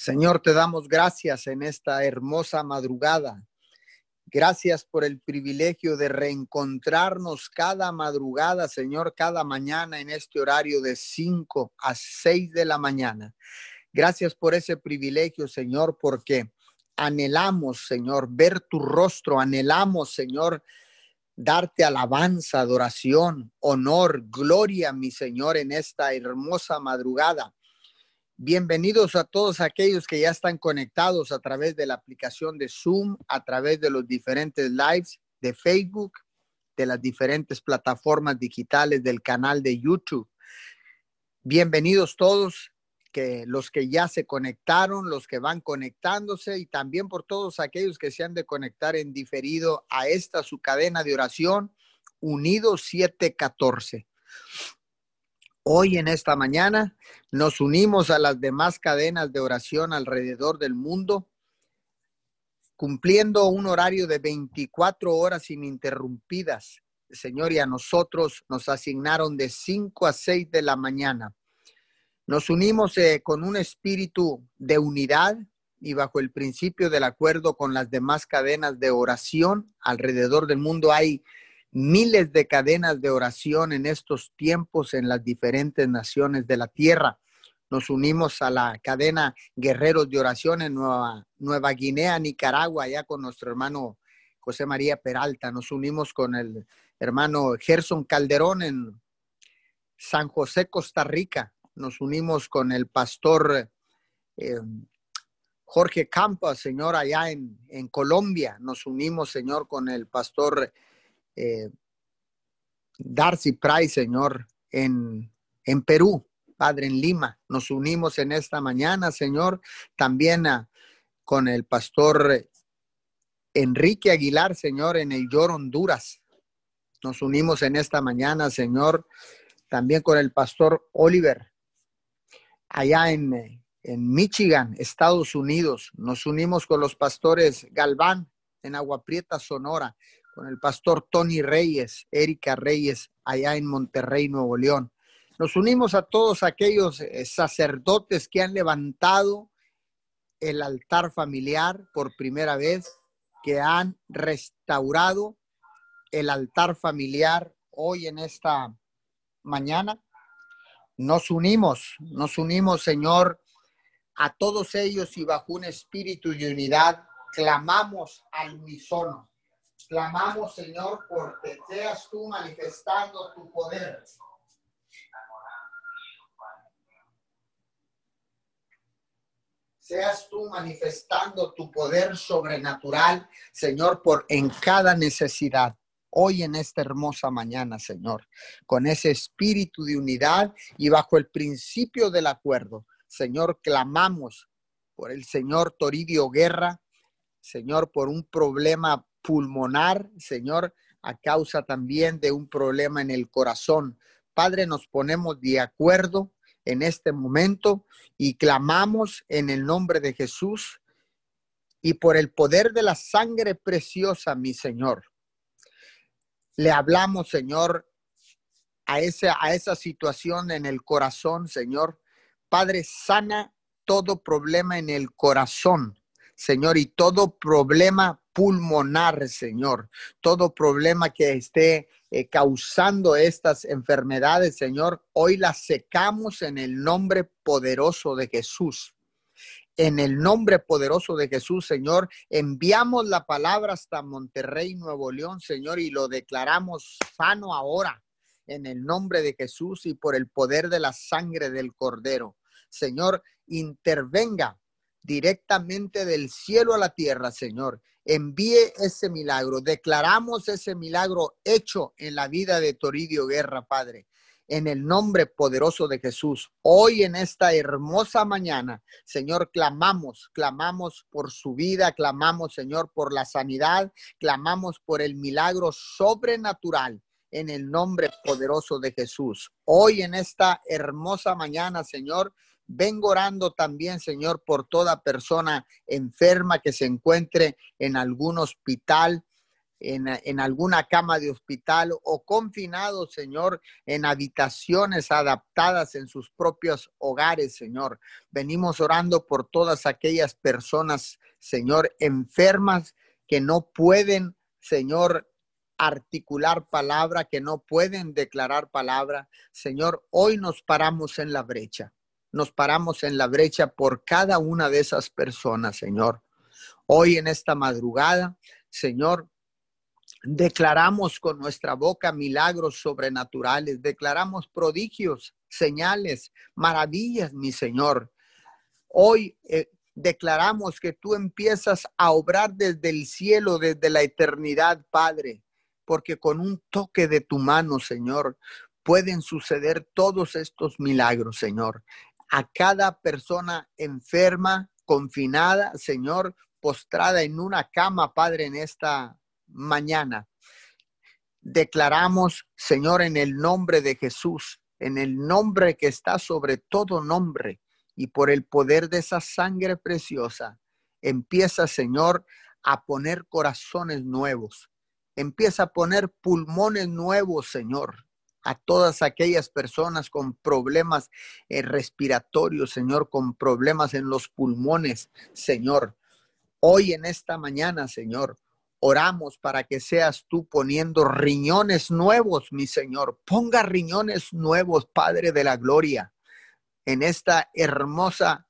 Señor, te damos gracias en esta hermosa madrugada. Gracias por el privilegio de reencontrarnos cada madrugada, Señor, cada mañana en este horario de 5 a 6 de la mañana. Gracias por ese privilegio, Señor, porque anhelamos, Señor, ver tu rostro, anhelamos, Señor, darte alabanza, adoración, honor, gloria, mi Señor, en esta hermosa madrugada. Bienvenidos a todos aquellos que ya están conectados a través de la aplicación de Zoom, a través de los diferentes lives de Facebook, de las diferentes plataformas digitales del canal de YouTube. Bienvenidos todos, que los que ya se conectaron, los que van conectándose y también por todos aquellos que se han de conectar en diferido a esta su cadena de oración, Unidos 714. Hoy en esta mañana nos unimos a las demás cadenas de oración alrededor del mundo, cumpliendo un horario de 24 horas ininterrumpidas. Señor, y a nosotros nos asignaron de 5 a 6 de la mañana. Nos unimos eh, con un espíritu de unidad y bajo el principio del acuerdo con las demás cadenas de oración alrededor del mundo. Hay miles de cadenas de oración en estos tiempos en las diferentes naciones de la tierra. Nos unimos a la cadena Guerreros de Oración en Nueva, Guinea, Nicaragua, ya con nuestro hermano José María Peralta. Nos unimos con el hermano Gerson Calderón en San José, Costa Rica. Nos unimos con el pastor eh, Jorge Campos, Señor, allá en Colombia. Nos unimos, Señor, con el pastor eh, Darcy Price, Señor, en, en Perú, Padre, en Lima. Nos unimos en esta mañana, Señor, también con el pastor Enrique Aguilar, Señor, en el Yor, Honduras. Nos unimos en esta mañana, Señor, también con el pastor Oliver, allá en, en Michigan, Estados Unidos. Nos unimos con los pastores Galván, en Agua Prieta, Sonora con el pastor Tony Reyes, Erika Reyes, allá en Monterrey, Nuevo León. Nos unimos a todos aquellos eh, sacerdotes que han levantado el altar familiar por primera vez, que han restaurado el altar familiar hoy en esta mañana. Nos unimos, nos unimos, Señor, a todos ellos y bajo un espíritu de unidad clamamos al unísono Clamamos, Señor, porque seas tú manifestando tu poder. Seas tú manifestando tu poder sobrenatural, Señor, por en cada necesidad. Hoy en esta hermosa mañana, Señor, con ese espíritu de unidad y bajo el principio del acuerdo, Señor, clamamos por el Señor Toribio Guerra, Señor, por un problema pulmonar, Señor, a causa también de un problema en el corazón. Padre, nos ponemos de acuerdo en este momento y clamamos en el nombre de Jesús y por el poder de la sangre preciosa, mi Señor. Le hablamos, Señor, a esa, a esa situación en el corazón, Señor. Padre, sana todo problema en el corazón, Señor, y todo problema pulmonar, Señor. Todo problema que esté eh, causando estas enfermedades, Señor, hoy las secamos en el nombre poderoso de Jesús. En el nombre poderoso de Jesús, Señor, enviamos la palabra hasta Monterrey, Nuevo León, Señor, y lo declaramos sano ahora, en el nombre de Jesús y por el poder de la sangre del Cordero. Señor, intervenga directamente del cielo a la tierra, Señor, envíe ese milagro. Declaramos ese milagro hecho en la vida de Toridio Guerra, Padre. En el nombre poderoso de Jesús, hoy en esta hermosa mañana, Señor, clamamos, clamamos por su vida, clamamos, Señor, por la sanidad, clamamos por el milagro sobrenatural en el nombre poderoso de Jesús. Hoy en esta hermosa mañana, Señor, Vengo orando también, Señor, por toda persona enferma que se encuentre en algún hospital en, alguna cama de hospital o confinados, Señor, en habitaciones adaptadas en sus propios hogares, Señor. Venimos orando por todas aquellas personas, Señor, enfermas que no pueden, Señor, articular palabra, que no pueden declarar palabra. Señor, hoy nos paramos en la brecha. Nos paramos en la brecha por cada una de esas personas, Señor. Hoy en esta madrugada, Señor, Declaramos con nuestra boca milagros sobrenaturales, declaramos prodigios, señales, maravillas, mi Señor. Hoy eh, declaramos que tú empiezas a obrar desde el cielo, desde la eternidad, Padre, porque con un toque de tu mano, Señor, pueden suceder todos estos milagros, Señor. A cada persona enferma, confinada, Señor, postrada en una cama, Padre, en esta mañana. Declaramos, Señor, en el nombre de Jesús, en el nombre que está sobre todo nombre y por el poder de esa sangre preciosa, empieza, Señor, a poner corazones nuevos. Empieza a poner pulmones nuevos, Señor, a todas aquellas personas con problemas eh, respiratorios, Señor, con problemas en los pulmones, Señor. Hoy en esta mañana, Señor, Oramos para que seas tú poniendo riñones nuevos, mi Señor. Ponga riñones nuevos, Padre de la Gloria, en esta hermosa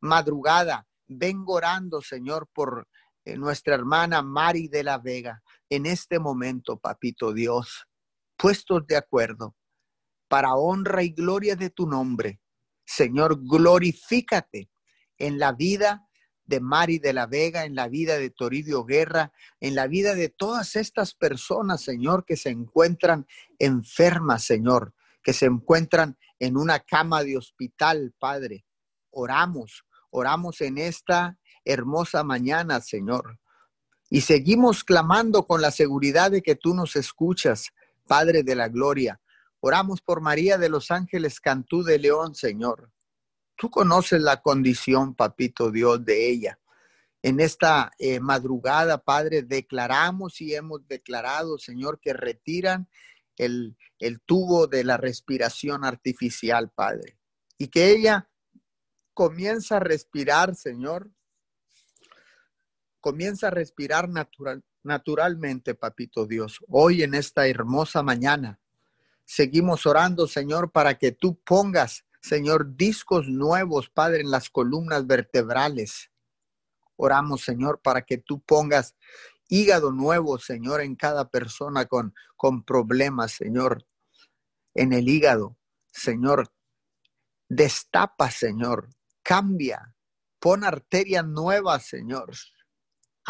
madrugada. Vengo orando, Señor, por eh, nuestra hermana Mari de la Vega. En este momento, Papito Dios, puestos de acuerdo para honra y gloria de tu nombre. Señor, glorifícate en la vida de Mari de la Vega, en la vida de Toribio Guerra, en la vida de todas estas personas, Señor, que se encuentran enfermas, Señor, que se encuentran en una cama de hospital, Padre. Oramos, oramos en esta hermosa mañana, Señor. Y seguimos clamando con la seguridad de que tú nos escuchas, Padre de la Gloria. Oramos por María de los Ángeles Cantú de León, Señor. Tú conoces la condición, papito Dios, de ella. En esta eh, madrugada, Padre, declaramos y hemos declarado, Señor, que retiran el, el tubo de la respiración artificial, Padre. Y que ella comienza a respirar, Señor. Comienza a respirar natural, naturalmente, papito Dios. Hoy en esta hermosa mañana, seguimos orando, Señor, para que tú pongas Señor, discos nuevos, Padre, en las columnas vertebrales. Oramos, Señor, para que tú pongas hígado nuevo, Señor, en cada persona con, con problemas, Señor, en el hígado. Señor, destapa, Señor, cambia, pon arterias nuevas, Señor.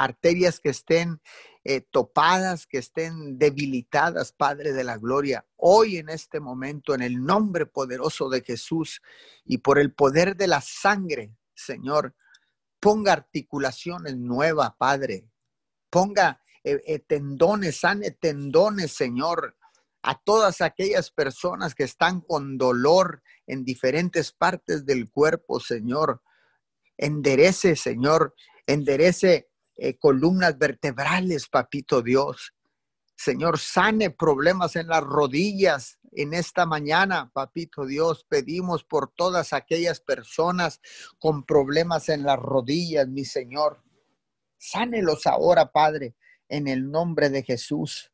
Arterias que estén eh, topadas, que estén debilitadas, Padre de la Gloria, hoy en este momento, en el nombre poderoso de Jesús y por el poder de la sangre, Señor, ponga articulaciones nuevas, Padre. Ponga eh, eh, tendones, sane tendones, Señor, a todas aquellas personas que están con dolor en diferentes partes del cuerpo, Señor. Enderece, Señor, enderece eh, columnas vertebrales, papito Dios. Señor, sane problemas en las rodillas. En esta mañana, papito Dios, pedimos por todas aquellas personas con problemas en las rodillas, mi Señor. Sánelos ahora, Padre, en el nombre de Jesús.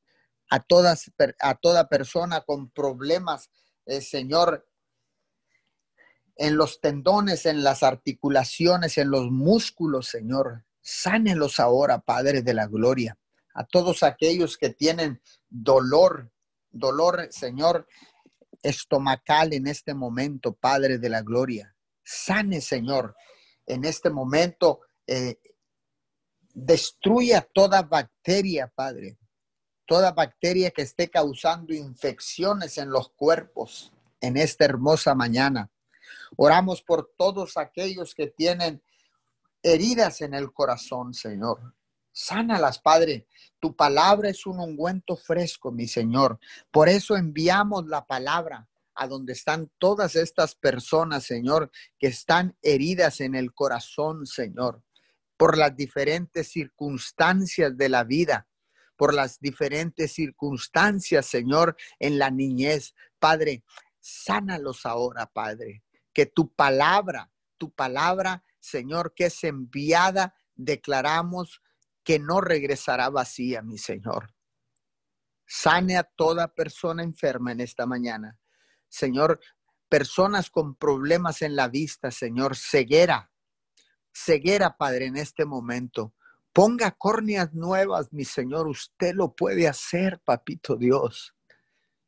A, todas, a toda persona con problemas, eh, Señor, en los tendones, en las articulaciones, en los músculos, Señor. Sánelos ahora, Padre de la Gloria. A todos aquellos que tienen dolor, dolor, Señor, estomacal en este momento, Padre de la Gloria. Sane, Señor, en este momento. Eh, destruya toda bacteria, Padre. Toda bacteria que esté causando infecciones en los cuerpos en esta hermosa mañana. Oramos por todos aquellos que tienen heridas en el corazón, Señor. Sánalas, Padre. Tu palabra es un ungüento fresco, mi Señor. Por eso enviamos la palabra a donde están todas estas personas, Señor, que están heridas en el corazón, Señor, por las diferentes circunstancias de la vida, por las diferentes circunstancias, Señor, en la niñez. Padre, sánalos ahora, Padre. Que tu palabra, tu palabra, Señor, que es enviada, declaramos que no regresará vacía, mi Señor. Sane a toda persona enferma en esta mañana. Señor, personas con problemas en la vista, Señor, ceguera, ceguera, Padre, en este momento. Ponga córneas nuevas, mi Señor, usted lo puede hacer, papito Dios.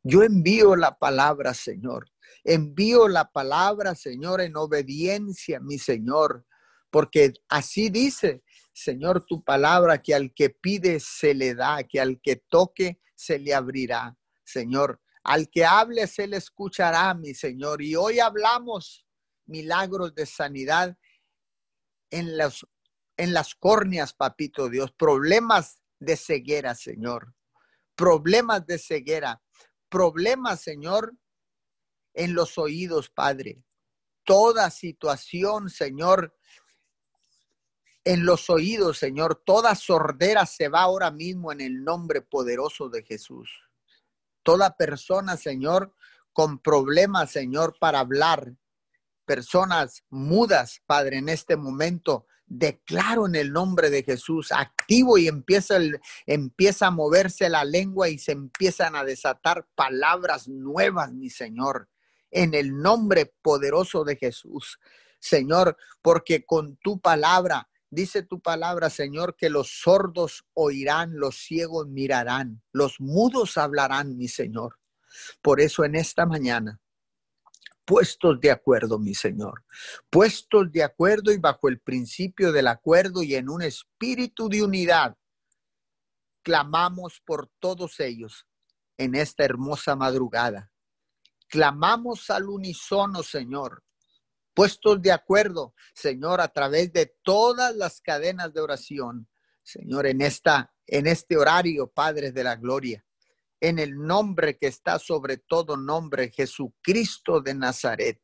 Yo envío la palabra, Señor. Envío la palabra, Señor, en obediencia, mi Señor, porque así dice, Señor, tu palabra, que al que pide se le da, que al que toque se le abrirá. Señor, al que hable se le escuchará, mi Señor. Y hoy hablamos milagros de sanidad en, los, en las córneas, papito Dios, problemas de ceguera, Señor. Problemas de ceguera, problemas, Señor, en los oídos, Padre. Toda situación, Señor, en los oídos, Señor. Toda sordera se va ahora mismo en el nombre poderoso de Jesús. Toda persona, Señor, con problemas, Señor, para hablar. Personas mudas, Padre, en este momento. Declaro en el nombre de Jesús, activo y empieza, el, empieza a moverse la lengua y se empiezan a desatar palabras nuevas, mi Señor, en el nombre poderoso de Jesús. Señor, porque con tu palabra Dice tu palabra, Señor, que los sordos oirán, los ciegos mirarán, los mudos hablarán, mi Señor. Por eso en esta mañana, puestos de acuerdo, mi Señor, puestos de acuerdo y bajo el principio del acuerdo y en un espíritu de unidad, clamamos por todos ellos en esta hermosa madrugada. Clamamos al unísono, Señor, puestos de acuerdo, Señor, a través de todas las cadenas de oración, Señor, en esta en este horario, Padre de la gloria, en el nombre que está sobre todo nombre, Jesucristo de Nazaret.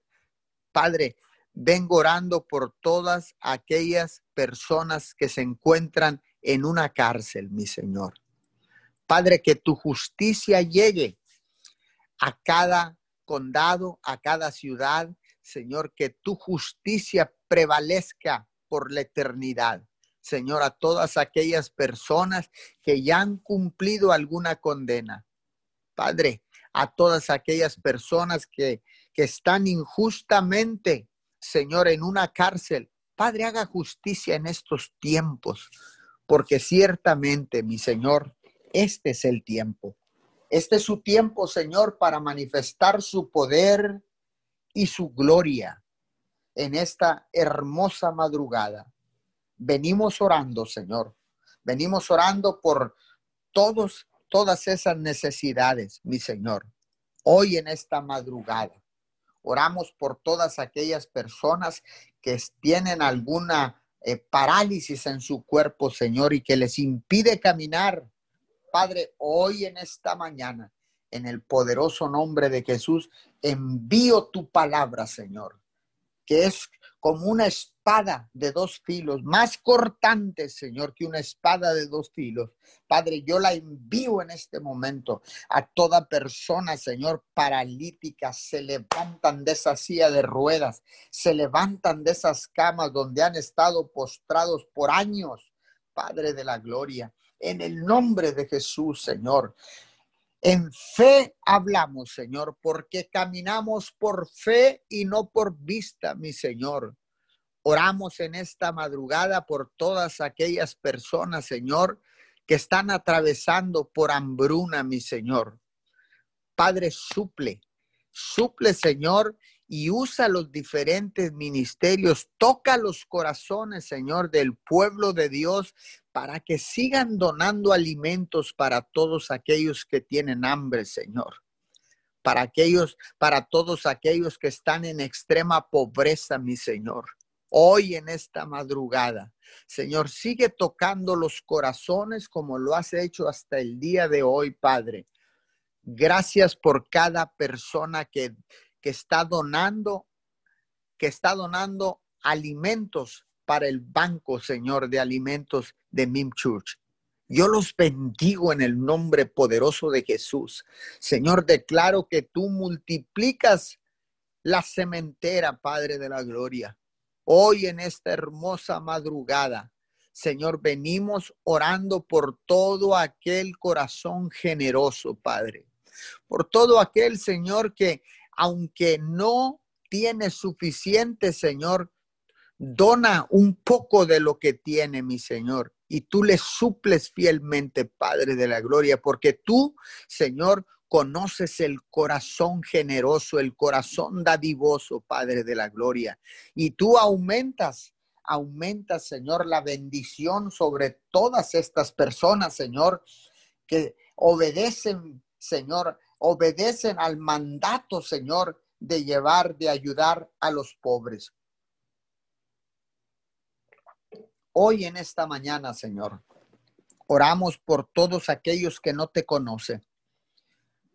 Padre, vengo orando por todas aquellas personas que se encuentran en una cárcel, mi Señor. Padre, que tu justicia llegue a cada condado, a cada ciudad, Señor, que tu justicia prevalezca por la eternidad. Señor, a todas aquellas personas que ya han cumplido alguna condena. Padre, a todas aquellas personas que, que están injustamente, Señor, en una cárcel. Padre, haga justicia en estos tiempos, porque ciertamente, mi Señor, este es el tiempo. Este es su tiempo, Señor, para manifestar su poder, y su gloria en esta hermosa madrugada. Venimos orando, Señor. Venimos orando por todos, todas esas necesidades, mi Señor. Hoy en esta madrugada. Oramos por todas aquellas personas que tienen alguna eh, parálisis en su cuerpo, Señor, y que les impide caminar. Padre, hoy en esta mañana en el poderoso nombre de Jesús, envío tu palabra, Señor, que es como una espada de dos filos, más cortante, Señor, que una espada de dos filos. Padre, yo la envío en este momento a toda persona, Señor, paralítica, se levantan de esa silla de ruedas, se levantan de esas camas donde han estado postrados por años, Padre de la gloria. En el nombre de Jesús, Señor. En fe hablamos, Señor, porque caminamos por fe y no por vista, mi Señor. Oramos en esta madrugada por todas aquellas personas, Señor, que están atravesando por hambruna, mi Señor. Padre, suple, suple, Señor, y usa los diferentes ministerios. Toca los corazones, Señor, del pueblo de Dios para que sigan donando alimentos para todos aquellos que tienen hambre, Señor. Para aquellos, para todos aquellos que están en extrema pobreza, mi Señor. Hoy en esta madrugada, Señor, sigue tocando los corazones como lo has hecho hasta el día de hoy, Padre. Gracias por cada persona que que está donando, que está donando alimentos para el banco, Señor, de alimentos de Mim Church. Yo los bendigo en el nombre poderoso de Jesús. Señor, declaro que tú multiplicas la cementera, Padre de la Gloria. Hoy en esta hermosa madrugada, Señor, venimos orando por todo aquel corazón generoso, Padre. Por todo aquel, Señor, que aunque no tiene suficiente, Señor, dona un poco de lo que tiene, mi Señor y tú le suples fielmente, Padre de la Gloria, porque tú, Señor, conoces el corazón generoso, el corazón dadivoso, Padre de la Gloria, y tú aumentas, aumentas, Señor, la bendición sobre todas estas personas, Señor, que obedecen, Señor, obedecen al mandato, Señor, de llevar, de ayudar a los pobres. Hoy en esta mañana, Señor, oramos por todos aquellos que no te conocen,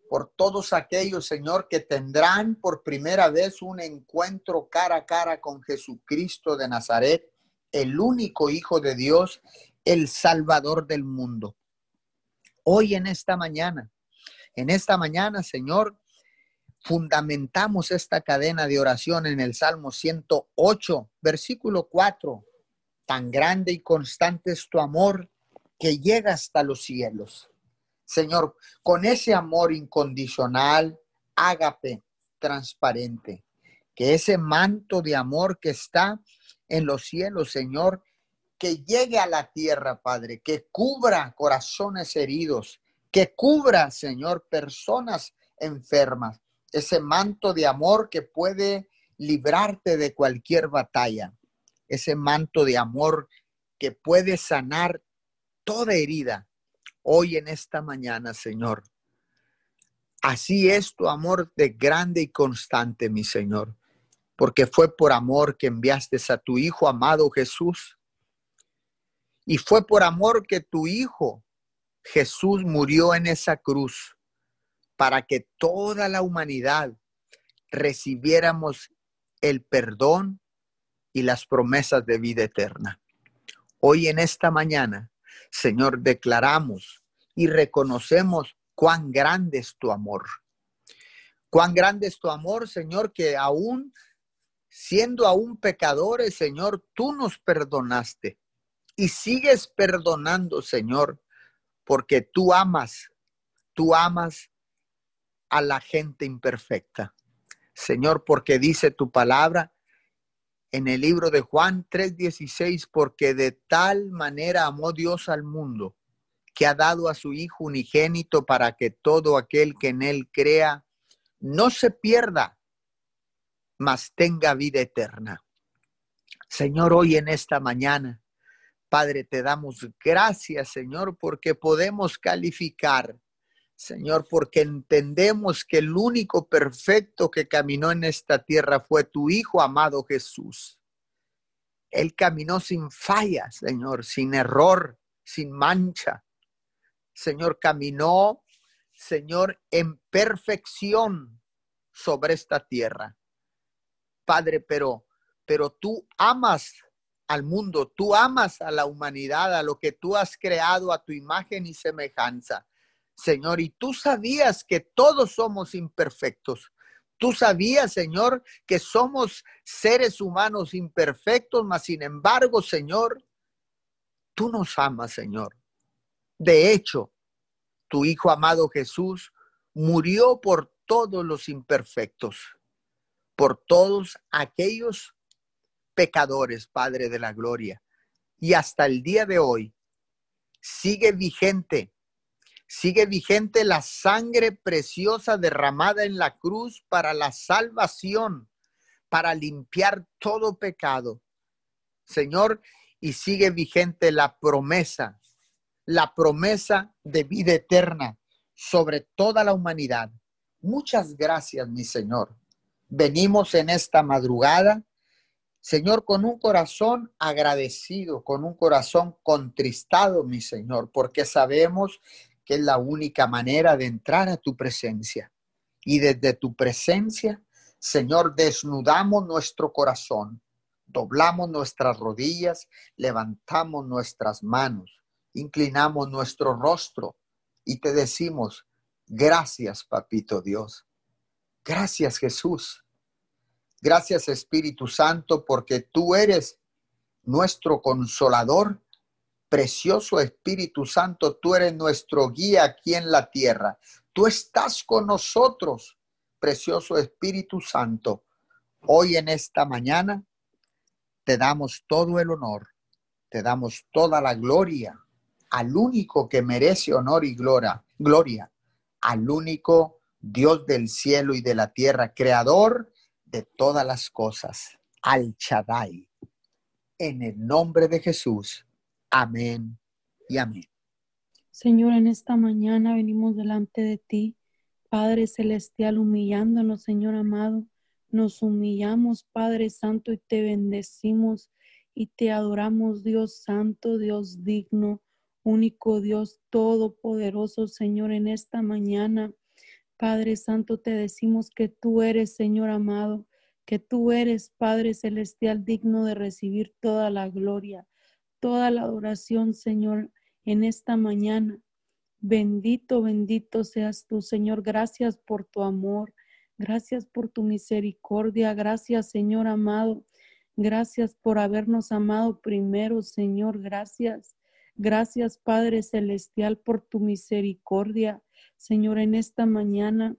por todos aquellos, Señor, que tendrán por primera vez un encuentro cara a cara con Jesucristo de Nazaret, el único Hijo de Dios, el Salvador del mundo. Hoy en esta mañana, en esta mañana, Señor, fundamentamos esta cadena de oración en el Salmo 108, versículo 4 Tan grande y constante es tu amor que llega hasta los cielos. Señor, con ese amor incondicional, ágape, transparente, que ese manto de amor que está en los cielos, Señor, que llegue a la tierra, Padre, que cubra corazones heridos, que cubra, Señor, personas enfermas, ese manto de amor que puede librarte de cualquier batalla ese manto de amor que puede sanar toda herida hoy en esta mañana, Señor. Así es tu amor de grande y constante, mi Señor, porque fue por amor que enviaste a tu Hijo amado Jesús. Y fue por amor que tu Hijo Jesús murió en esa cruz para que toda la humanidad recibiéramos el perdón y las promesas de vida eterna. Hoy en esta mañana, Señor, declaramos y reconocemos cuán grande es tu amor. Cuán grande es tu amor, Señor, que aún siendo aún pecadores, Señor, tú nos perdonaste y sigues perdonando, Señor, porque tú amas, tú amas a la gente imperfecta. Señor, porque dice tu palabra en el libro de Juan 3:16, porque de tal manera amó Dios al mundo, que ha dado a su Hijo unigénito para que todo aquel que en él crea no se pierda, mas tenga vida eterna. Señor, hoy en esta mañana, Padre, te damos gracias, Señor, porque podemos calificar Señor, porque entendemos que el único perfecto que caminó en esta tierra fue tu Hijo amado Jesús. Él caminó sin fallas, Señor, sin error, sin mancha. Señor, caminó, Señor, en perfección sobre esta tierra. Padre, pero, pero tú amas al mundo, tú amas a la humanidad, a lo que tú has creado a tu imagen y semejanza. Señor, y tú sabías que todos somos imperfectos. Tú sabías, Señor, que somos seres humanos imperfectos, mas sin embargo, Señor, tú nos amas, Señor. De hecho, tu Hijo amado Jesús murió por todos los imperfectos, por todos aquellos pecadores, Padre de la Gloria. Y hasta el día de hoy sigue vigente sigue vigente la sangre preciosa derramada en la cruz para la salvación, para limpiar todo pecado. Señor, y sigue vigente la promesa, la promesa de vida eterna sobre toda la humanidad. Muchas gracias, mi Señor. Venimos en esta madrugada, Señor, con un corazón agradecido, con un corazón contristado, mi Señor, porque sabemos que es la única manera de entrar a tu presencia. Y desde tu presencia, Señor, desnudamos nuestro corazón, doblamos nuestras rodillas, levantamos nuestras manos, inclinamos nuestro rostro y te decimos, gracias, papito Dios. Gracias, Jesús. Gracias, Espíritu Santo, porque tú eres nuestro consolador. Precioso Espíritu Santo, tú eres nuestro guía aquí en la tierra. Tú estás con nosotros, precioso Espíritu Santo. Hoy en esta mañana te damos todo el honor, te damos toda la gloria al único que merece honor y gloria, gloria, al único Dios del cielo y de la tierra, creador de todas las cosas, al Shaddai. En el nombre de Jesús. Amén y amén. Señor, en esta mañana venimos delante de ti, Padre Celestial, humillándonos, Señor amado. Nos humillamos, Padre Santo, y te bendecimos y te adoramos, Dios Santo, Dios digno, único Dios todopoderoso, Señor, en esta mañana. Padre Santo, te decimos que tú eres, Señor amado, que tú eres, Padre Celestial, digno de recibir toda la gloria, toda la adoración, Señor, en esta mañana. Bendito, bendito seas tú, Señor. Gracias por tu amor. Gracias por tu misericordia. Gracias, Señor amado. Gracias por habernos amado primero, Señor. Gracias. Gracias, Padre Celestial, por tu misericordia. Señor, en esta mañana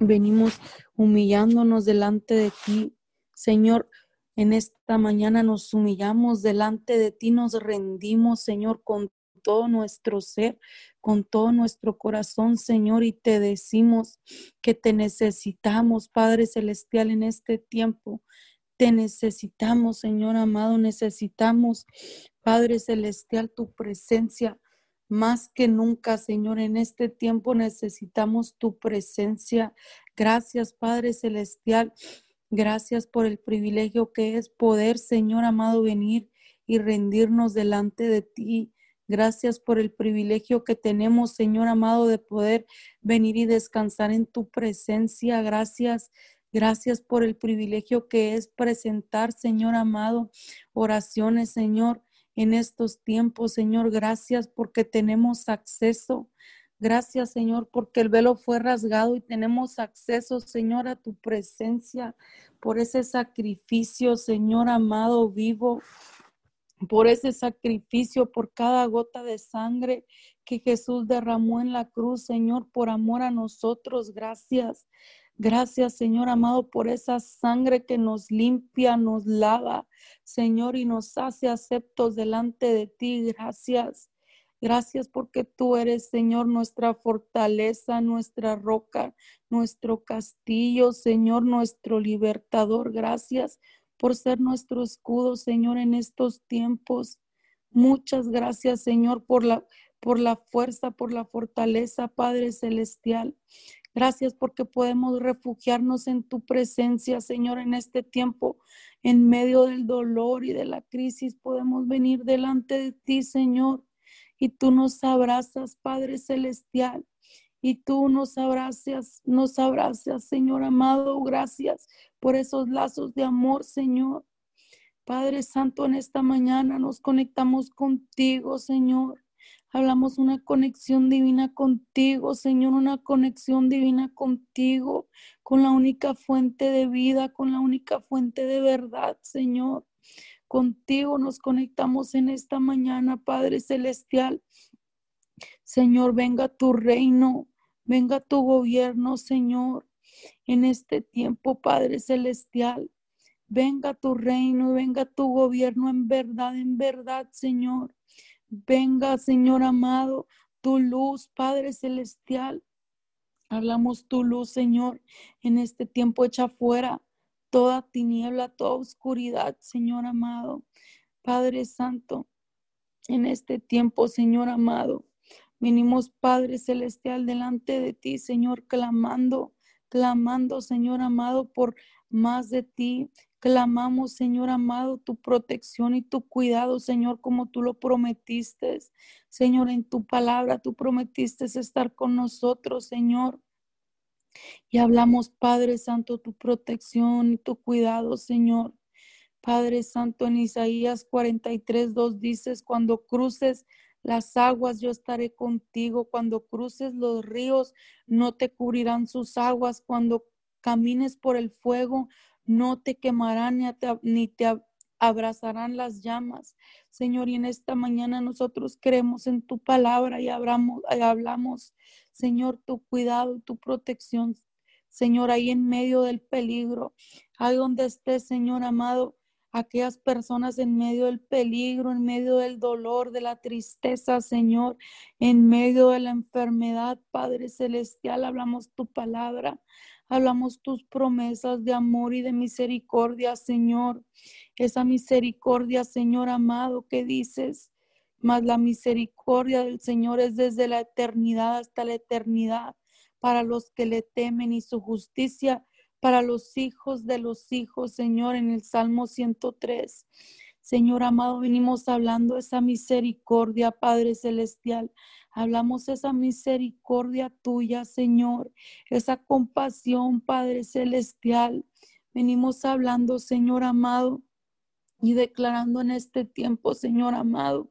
venimos humillándonos delante de ti. Señor, en esta mañana nos humillamos delante de ti, nos rendimos, Señor, con todo nuestro ser, con todo nuestro corazón, Señor, y te decimos que te necesitamos, Padre Celestial, en este tiempo. Te necesitamos, Señor amado, necesitamos, Padre Celestial, tu presencia. Más que nunca, Señor, en este tiempo necesitamos tu presencia. Gracias, Padre Celestial. Gracias por el privilegio que es poder, Señor amado, venir y rendirnos delante de ti. Gracias por el privilegio que tenemos, Señor amado, de poder venir y descansar en tu presencia. Gracias, Gracias por el privilegio que es presentar, Señor amado, oraciones, Señor, en estos tiempos, Señor. Gracias porque tenemos acceso. Gracias, Señor, porque el velo fue rasgado y tenemos acceso, Señor, a tu presencia, por ese sacrificio, Señor amado, vivo, por ese sacrificio, por cada gota de sangre que Jesús derramó en la cruz, Señor, por amor a nosotros. Gracias. Gracias, Señor amado, por esa sangre que nos limpia, nos lava, Señor, y nos hace aceptos delante de ti. Gracias. Gracias porque tú eres, Señor, nuestra fortaleza, nuestra roca, nuestro castillo, Señor, nuestro libertador. Gracias por ser nuestro escudo, Señor, en estos tiempos. Muchas gracias, Señor, por la, por la fuerza, por la fortaleza, Padre Celestial. Gracias porque podemos refugiarnos en tu presencia, Señor, en este tiempo, en medio del dolor y de la crisis. Podemos venir delante de ti, Señor, y tú nos abrazas, Padre Celestial. Y tú nos abrazas, nos abrazas, Señor amado. Gracias por esos lazos de amor, Señor. Padre Santo, en esta mañana nos conectamos contigo, Señor. Hablamos una conexión divina contigo, Señor, una conexión divina contigo, con la única fuente de vida, con la única fuente de verdad, Señor. Contigo nos conectamos en esta mañana, Padre Celestial. Señor, venga tu reino, venga tu gobierno, Señor, en este tiempo, Padre Celestial. Venga tu reino, venga tu gobierno en verdad, en verdad, Señor. Venga, Señor amado, tu luz, Padre Celestial. Hablamos tu luz, Señor, en este tiempo echa fuera toda tiniebla, toda oscuridad, Señor amado. Padre Santo, en este tiempo, Señor amado, venimos, Padre Celestial, delante de ti, Señor, clamando, clamando, Señor amado, por más de ti, Clamamos, Señor amado, tu protección y tu cuidado, Señor, como tú lo prometiste. Señor, en tu palabra tú prometiste estar con nosotros, Señor. Y hablamos, Padre Santo, tu protección y tu cuidado, Señor. Padre Santo, en Isaías 43, 2 dices, cuando cruces las aguas yo estaré contigo. Cuando cruces los ríos, no te cubrirán sus aguas. Cuando camines por el fuego, no te quemarán ni te, abrazarán las llamas. Señor, y en esta mañana nosotros creemos en tu palabra y hablamos, hablamos, Señor, tu cuidado, tu protección. Señor, ahí en medio del peligro, ahí donde estés, Señor amado, aquellas personas en medio del peligro, en medio del dolor, de la tristeza, Señor, en medio de la enfermedad, Padre Celestial, hablamos tu palabra, hablamos tus promesas de amor y de misericordia, Señor. Esa misericordia, Señor amado, que dices, mas la misericordia del Señor es desde la eternidad hasta la eternidad para los que le temen y su justicia para los hijos de los hijos, Señor, en el Salmo 103. Señor amado, venimos hablando esa misericordia, Padre Celestial. Hablamos esa misericordia tuya, Señor, esa compasión, Padre Celestial. Venimos hablando, Señor amado, y declarando en este tiempo, Señor amado,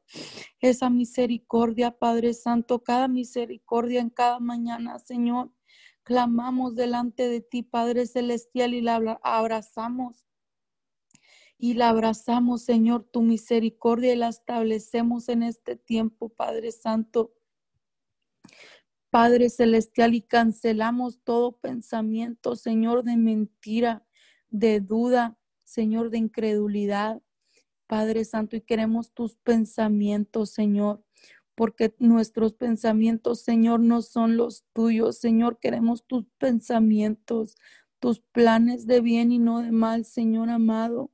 esa misericordia, Padre Santo, cada misericordia en cada mañana, Señor. Clamamos delante de ti, Padre Celestial, y la abrazamos. Y la abrazamos, Señor, tu misericordia y la establecemos en este tiempo, Padre Santo. Padre Celestial, y cancelamos todo pensamiento, Señor, de mentira, de duda, Señor, de incredulidad. Padre Santo, y queremos tus pensamientos, Señor porque nuestros pensamientos, Señor, no son los tuyos. Señor, queremos tus pensamientos, tus planes de bien y no de mal, Señor amado.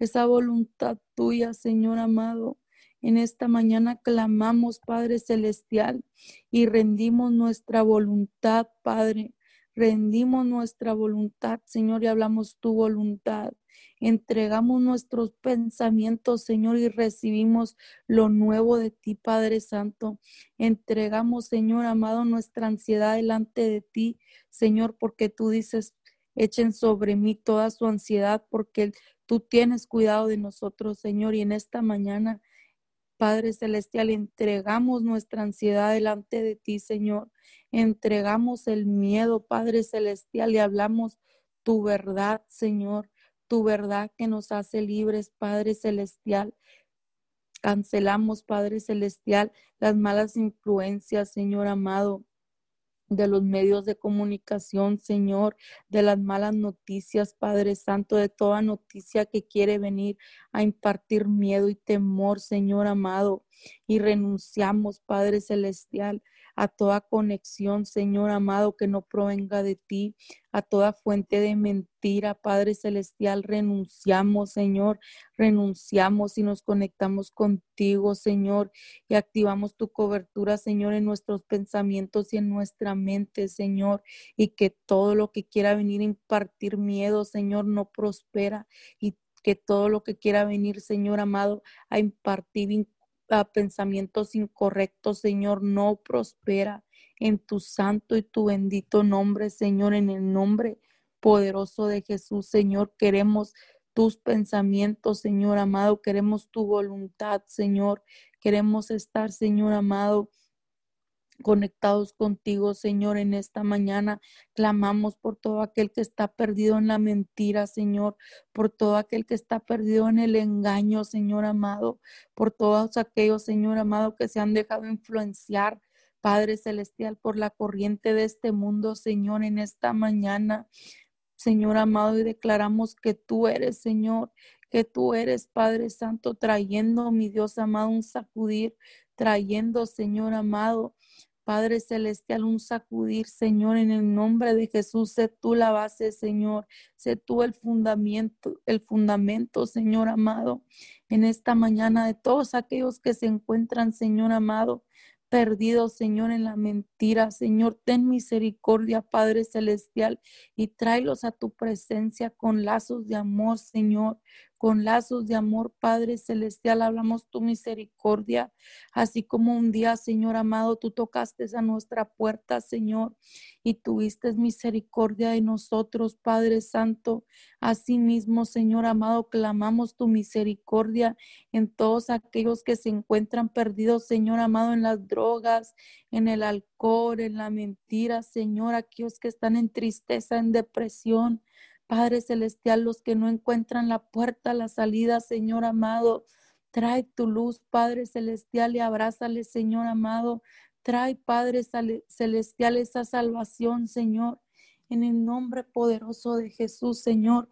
Esa voluntad tuya, Señor amado. En esta mañana clamamos, Padre Celestial, y rendimos nuestra voluntad, Padre. Rendimos nuestra voluntad, Señor, y hablamos tu voluntad. Entregamos nuestros pensamientos, Señor, y recibimos lo nuevo de ti, Padre Santo. Entregamos, Señor amado, nuestra ansiedad delante de ti, Señor, porque tú dices, echen sobre mí toda su ansiedad, porque tú tienes cuidado de nosotros, Señor, y en esta mañana. Padre Celestial, entregamos nuestra ansiedad delante de ti, Señor. Entregamos el miedo, Padre Celestial, y hablamos tu verdad, Señor tu verdad que nos hace libres, Padre Celestial. Cancelamos, Padre Celestial, las malas influencias, Señor amado de los medios de comunicación, Señor, de las malas noticias, Padre Santo, de toda noticia que quiere venir a impartir miedo y temor, Señor amado. Y renunciamos, Padre Celestial, a toda conexión, Señor amado, que no provenga de ti, a toda fuente de mentira, Padre Celestial, renunciamos, Señor, renunciamos y nos conectamos contigo, Señor, y activamos tu cobertura, Señor, en nuestros pensamientos y en nuestra mente, Señor, y que todo lo que quiera venir a impartir miedo, Señor, no prospera y que todo lo que quiera venir, Señor amado, a impartir pensamientos incorrectos, Señor, no prospera en tu santo y tu bendito nombre, Señor, en el nombre poderoso de Jesús, Señor, queremos tus pensamientos, Señor amado, queremos tu voluntad, Señor, queremos estar, Señor amado, conectados contigo, Señor, en esta mañana. Clamamos por todo aquel que está perdido en la mentira, Señor, por todo aquel que está perdido en el engaño, Señor amado, por todos aquellos, Señor amado, que se han dejado influenciar. Padre Celestial, por la corriente de este mundo, Señor, en esta mañana. Señor amado, y declaramos que tú eres, Señor, que tú eres, Padre Santo, trayendo, mi Dios amado, un sacudir, trayendo, Señor amado, Padre Celestial, un sacudir, Señor, en el nombre de Jesús. Sé tú la base, Señor. Sé tú el fundamento, el fundamento, Señor amado, en esta mañana de todos aquellos que se encuentran, Señor amado, perdidos, Señor, en la mentira. Señor, ten misericordia, Padre Celestial, y tráelos a tu presencia con lazos de amor, Señor, con lazos de amor, Padre Celestial, hablamos tu misericordia, así como un día, Señor amado, tú tocaste a nuestra puerta, Señor, y tuviste misericordia de nosotros, Padre Santo. Asimismo, Señor amado, clamamos tu misericordia en todos aquellos que se encuentran perdidos, Señor amado, en las drogas, en el alcohol, en la mentira, Señor, aquellos que están en tristeza, en depresión. Padre Celestial, los que no encuentran la puerta, la salida, Señor amado, trae tu luz, Padre Celestial, y abrázale, Señor amado. Trae, Padre Celestial, esa salvación, Señor, en el nombre poderoso de Jesús, Señor.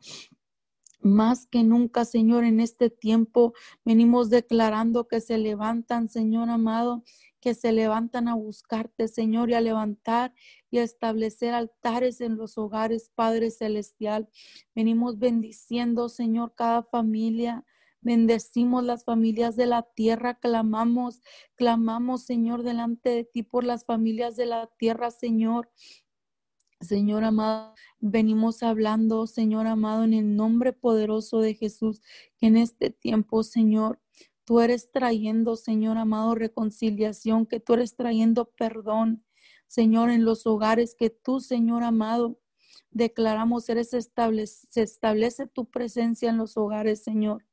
Más que nunca, Señor, en este tiempo venimos declarando que se levantan, Señor amado, que se levantan a buscarte, Señor, y a levantar y a establecer altares en los hogares, Padre Celestial. Venimos bendiciendo, Señor, cada familia. Bendecimos las familias de la tierra, clamamos, clamamos, Señor, delante de ti por las familias de la tierra, Señor. Señor amado, venimos hablando, Señor amado, en el nombre poderoso de Jesús, que en este tiempo, Señor, tú eres trayendo, Señor amado, reconciliación, que tú eres trayendo perdón, Señor, en los hogares, que tú, Señor amado, declaramos, eres establece, se establece tu presencia en los hogares, Señor.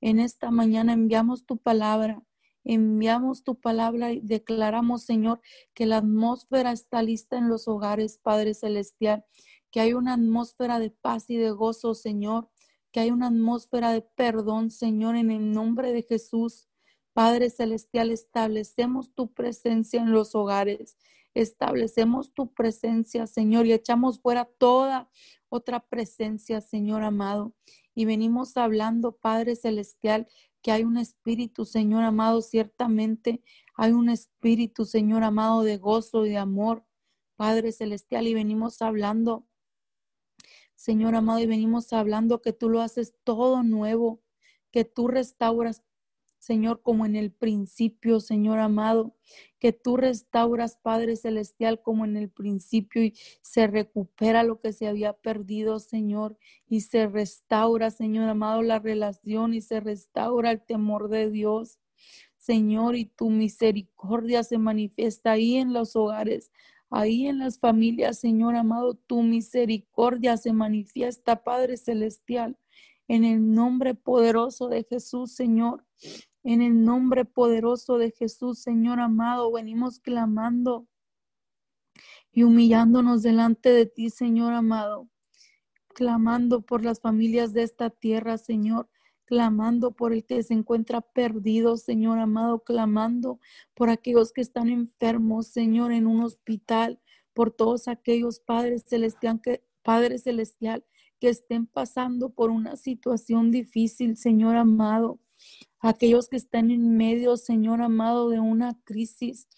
En esta mañana enviamos tu palabra, enviamos tu palabra y declaramos, Señor, que la atmósfera está lista en los hogares, Padre Celestial, que hay una atmósfera de paz y de gozo, Señor, que hay una atmósfera de perdón, Señor, en el nombre de Jesús. Padre Celestial, establecemos tu presencia en los hogares, establecemos tu presencia, Señor, y echamos fuera toda otra presencia, Señor amado. Y venimos hablando, Padre Celestial, que hay un espíritu, Señor amado, ciertamente hay un espíritu, Señor amado, de gozo y de amor, Padre Celestial, y venimos hablando Señor amado, y venimos hablando que tú lo haces todo nuevo, que tú restauras, Señor, como en el principio, Señor amado, que tú restauras, Padre Celestial, como en el principio y se recupera lo que se había perdido, Señor, y se restaura, Señor amado, la relación y se restaura el temor de Dios. Señor, y tu misericordia se manifiesta ahí en los hogares, Ahí en las familias, Señor amado, tu misericordia se manifiesta, Padre Celestial, en el nombre poderoso de Jesús, Señor. En el nombre poderoso de Jesús, Señor amado, venimos clamando y humillándonos delante de ti, Señor amado, clamando por las familias de esta tierra, Señor clamando por el que se encuentra perdido, Señor amado, clamando por aquellos que están enfermos, Señor, en un hospital, por todos aquellos padres celestial que, Padre celestial que estén pasando por una situación difícil, Señor amado, aquellos que están en medio, Señor amado, de una crisis.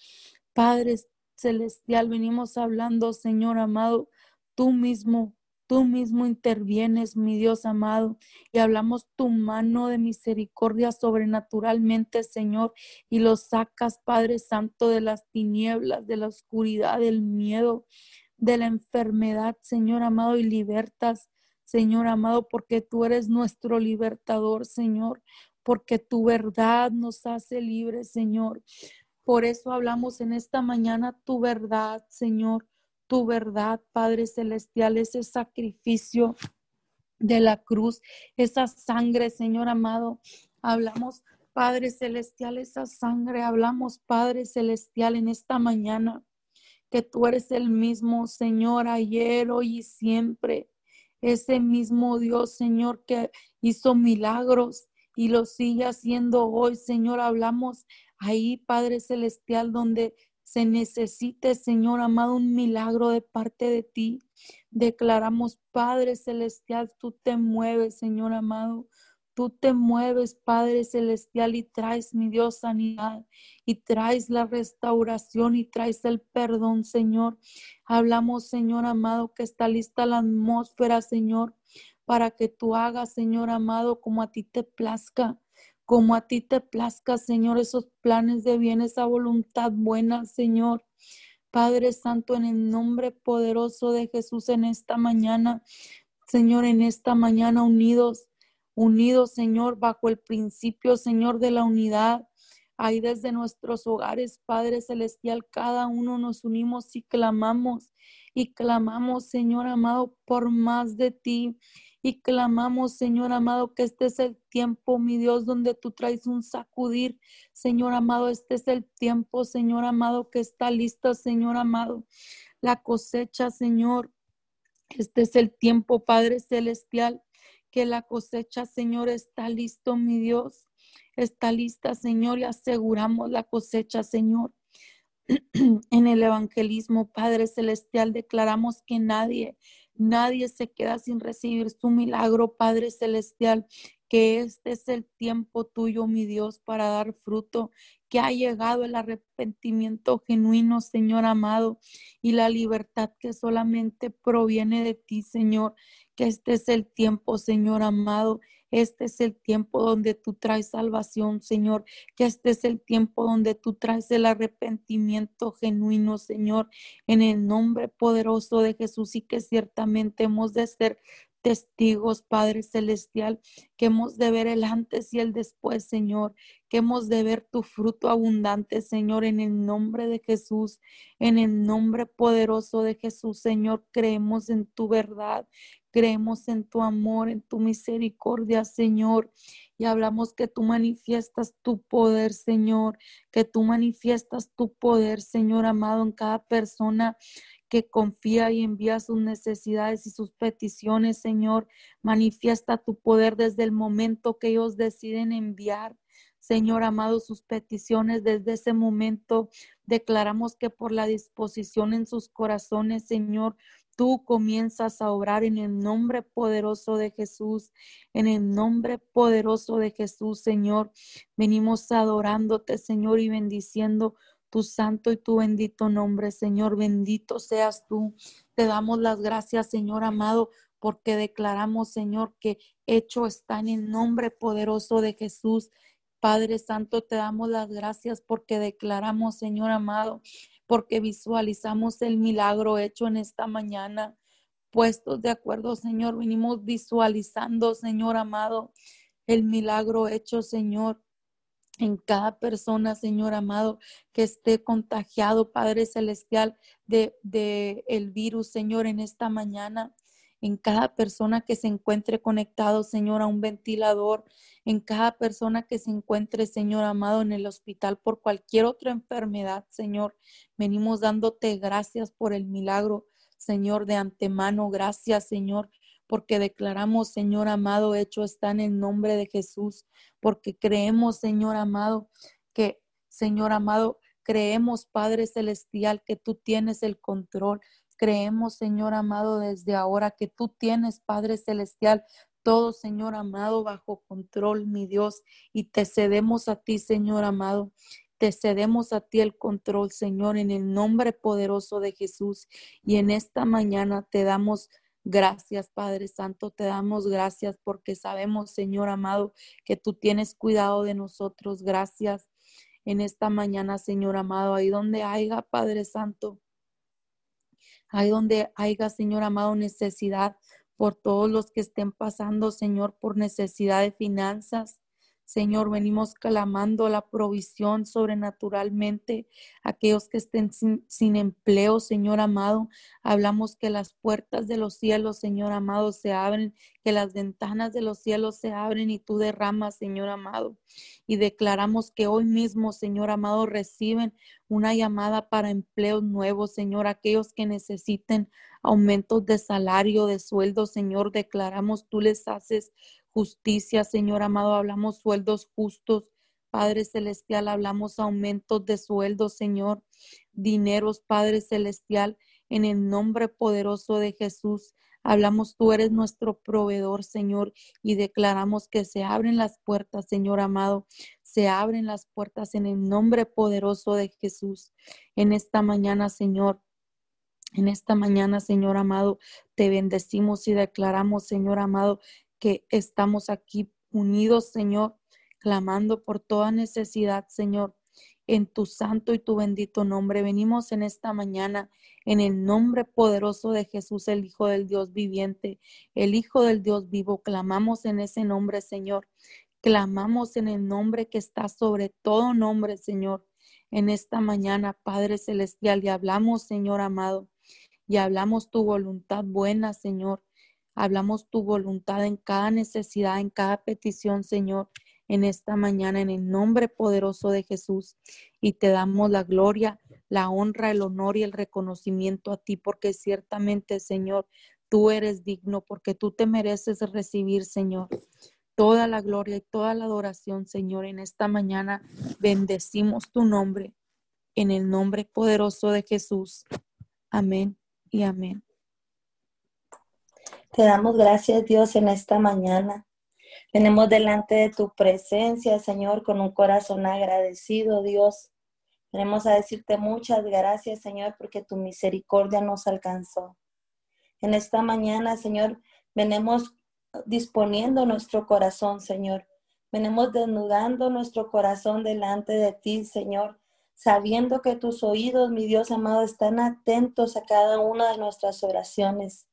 Padre celestial, venimos hablando, Señor amado, tú mismo Tú mismo intervienes, mi Dios amado, y hablamos tu mano de misericordia sobrenaturalmente, Señor, y lo sacas, Padre Santo, de las tinieblas, de la oscuridad, del miedo, de la enfermedad, Señor amado, y libertas, Señor amado, porque tú eres nuestro libertador, Señor, porque tu verdad nos hace libres, Señor. Por eso hablamos en esta mañana tu verdad, Señor tu verdad, Padre Celestial, ese sacrificio de la cruz, esa sangre, Señor amado. Hablamos, Padre Celestial, esa sangre, hablamos, Padre Celestial, en esta mañana, que tú eres el mismo, Señor, ayer, hoy y siempre. Ese mismo Dios, Señor, que hizo milagros y lo sigue haciendo hoy, Señor. Hablamos ahí, Padre Celestial, donde se necesite, Señor amado, un milagro de parte de ti. Declaramos, Padre Celestial, tú te mueves, Señor amado. Tú te mueves, Padre Celestial, y traes, mi Dios, sanidad, y traes la restauración, y traes el perdón, Señor. Hablamos, Señor amado, que está lista la atmósfera, Señor, para que tú hagas, Señor amado, como a ti te plazca como a ti te plazca, Señor, esos planes de bien, esa voluntad buena, Señor. Padre Santo, en el nombre poderoso de Jesús en esta mañana, Señor, en esta mañana unidos, unidos, Señor, bajo el principio, Señor, de la unidad. Ahí desde nuestros hogares, Padre Celestial, cada uno nos unimos y clamamos y clamamos, Señor amado, por más de ti. Y clamamos, Señor amado, que este es el tiempo, mi Dios, donde tú traes un sacudir. Señor amado, este es el tiempo, Señor amado, que está listo, Señor amado. La cosecha, Señor. Este es el tiempo, Padre Celestial, que la cosecha, Señor, está listo, mi Dios. Está lista, Señor, y aseguramos la cosecha, Señor. en el evangelismo, Padre Celestial, declaramos que nadie, nadie se queda sin recibir su milagro, Padre Celestial, que este es el tiempo tuyo, mi Dios, para dar fruto, que ha llegado el arrepentimiento genuino, Señor amado, y la libertad que solamente proviene de ti, Señor, que este es el tiempo, Señor amado, este es el tiempo donde tú traes salvación, Señor. Que este es el tiempo donde tú traes el arrepentimiento genuino, Señor, en el nombre poderoso de Jesús y que ciertamente hemos de ser testigos, Padre Celestial, que hemos de ver el antes y el después, Señor, que hemos de ver tu fruto abundante, Señor, en el nombre de Jesús, en el nombre poderoso de Jesús, Señor, creemos en tu verdad, creemos en tu amor, en tu misericordia, Señor, y hablamos que tú manifiestas tu poder, Señor, que tú manifiestas tu poder, Señor amado, en cada persona que confía y envía sus necesidades y sus peticiones, Señor. Manifiesta tu poder desde el momento que ellos deciden enviar. Señor amado, sus peticiones desde ese momento. Declaramos que por la disposición en sus corazones, Señor, tú comienzas a obrar en el nombre poderoso de Jesús, en el nombre poderoso de Jesús, Señor. Venimos adorándote, Señor, y bendiciendo tu santo y tu bendito nombre, Señor. Bendito seas tú. Te damos las gracias, Señor amado, porque declaramos, Señor, que hecho está en el nombre poderoso de Jesús. Padre Santo, te damos las gracias porque declaramos, Señor amado, porque visualizamos el milagro hecho en esta mañana. Puestos de acuerdo, Señor, venimos visualizando, Señor amado, el milagro hecho, Señor en cada persona, Señor amado, que esté contagiado, Padre Celestial, de, de, el virus, Señor, en esta mañana. En cada persona que se encuentre conectado, Señor, a un ventilador, en cada persona que se encuentre, Señor amado, en el hospital por cualquier otra enfermedad, Señor. Venimos dándote gracias por el milagro, Señor, de antemano. Gracias, Señor, porque declaramos, Señor amado, hecho está en el nombre de Jesús, porque creemos, Señor amado, que, Señor amado, creemos, Padre Celestial, que tú tienes el control. Creemos, Señor amado, desde ahora que tú tienes, Padre Celestial, todo, Señor amado, bajo control, mi Dios, y te cedemos a ti, Señor amado. Te cedemos a ti el control, Señor, en el nombre poderoso de Jesús. Y en esta mañana te damos Gracias, Padre Santo, te damos gracias porque sabemos, Señor amado, que tú tienes cuidado de nosotros. Gracias en esta mañana, Señor amado, ahí donde haya, Padre Santo, ahí donde haya, Señor amado, necesidad por todos los que estén pasando, Señor, por necesidad de finanzas, Señor, venimos clamando la provisión sobrenaturalmente. Aquellos que estén sin, empleo, Señor amado, hablamos que las puertas de los cielos, Señor amado, se abren, que las ventanas de los cielos se abren y tú derramas, Señor amado. Y declaramos que hoy mismo, Señor amado, reciben una llamada para empleos nuevos, Señor. Aquellos que necesiten aumentos de salario, de sueldo, Señor, declaramos, tú les haces justicia, Señor amado, hablamos sueldos justos. Padre Celestial, hablamos aumentos de sueldos, Señor, dineros, Padre Celestial, en el nombre poderoso de Jesús. Hablamos, tú eres nuestro proveedor, Señor, y declaramos que se abren las puertas, Señor amado. Se abren las puertas en el nombre poderoso de Jesús. En esta mañana, Señor, en esta mañana, Señor amado, te bendecimos y declaramos, Señor amado, que estamos aquí unidos, Señor, clamando por toda necesidad, Señor. en tu santo y tu bendito nombre. Venimos en esta mañana en el nombre poderoso de Jesús, el Hijo del Dios viviente, el Hijo del Dios vivo. Clamamos en ese nombre, Señor. Clamamos en el nombre que está sobre todo nombre, Señor. En esta mañana, Padre Celestial, y hablamos, Señor amado, y hablamos tu voluntad buena, Señor. Hablamos tu voluntad en cada necesidad, en cada petición, Señor en esta mañana en el nombre poderoso de Jesús y te damos la gloria, la honra, el honor y el reconocimiento a ti porque ciertamente, Señor, tú eres digno porque tú te mereces recibir, Señor. Toda la gloria y toda la adoración, Señor, en esta mañana bendecimos tu nombre en el nombre poderoso de Jesús. Amén y amén. Te damos gracias, Dios, en esta mañana. Venimos delante de tu presencia, Señor, con un corazón agradecido, Dios. Venimos a decirte muchas gracias, Señor, porque tu misericordia nos alcanzó. En esta mañana, Señor, venimos disponiendo nuestro corazón, Señor. Venimos desnudando nuestro corazón delante de ti, Señor, sabiendo que tus oídos, mi Dios amado, están atentos a cada una de nuestras oraciones.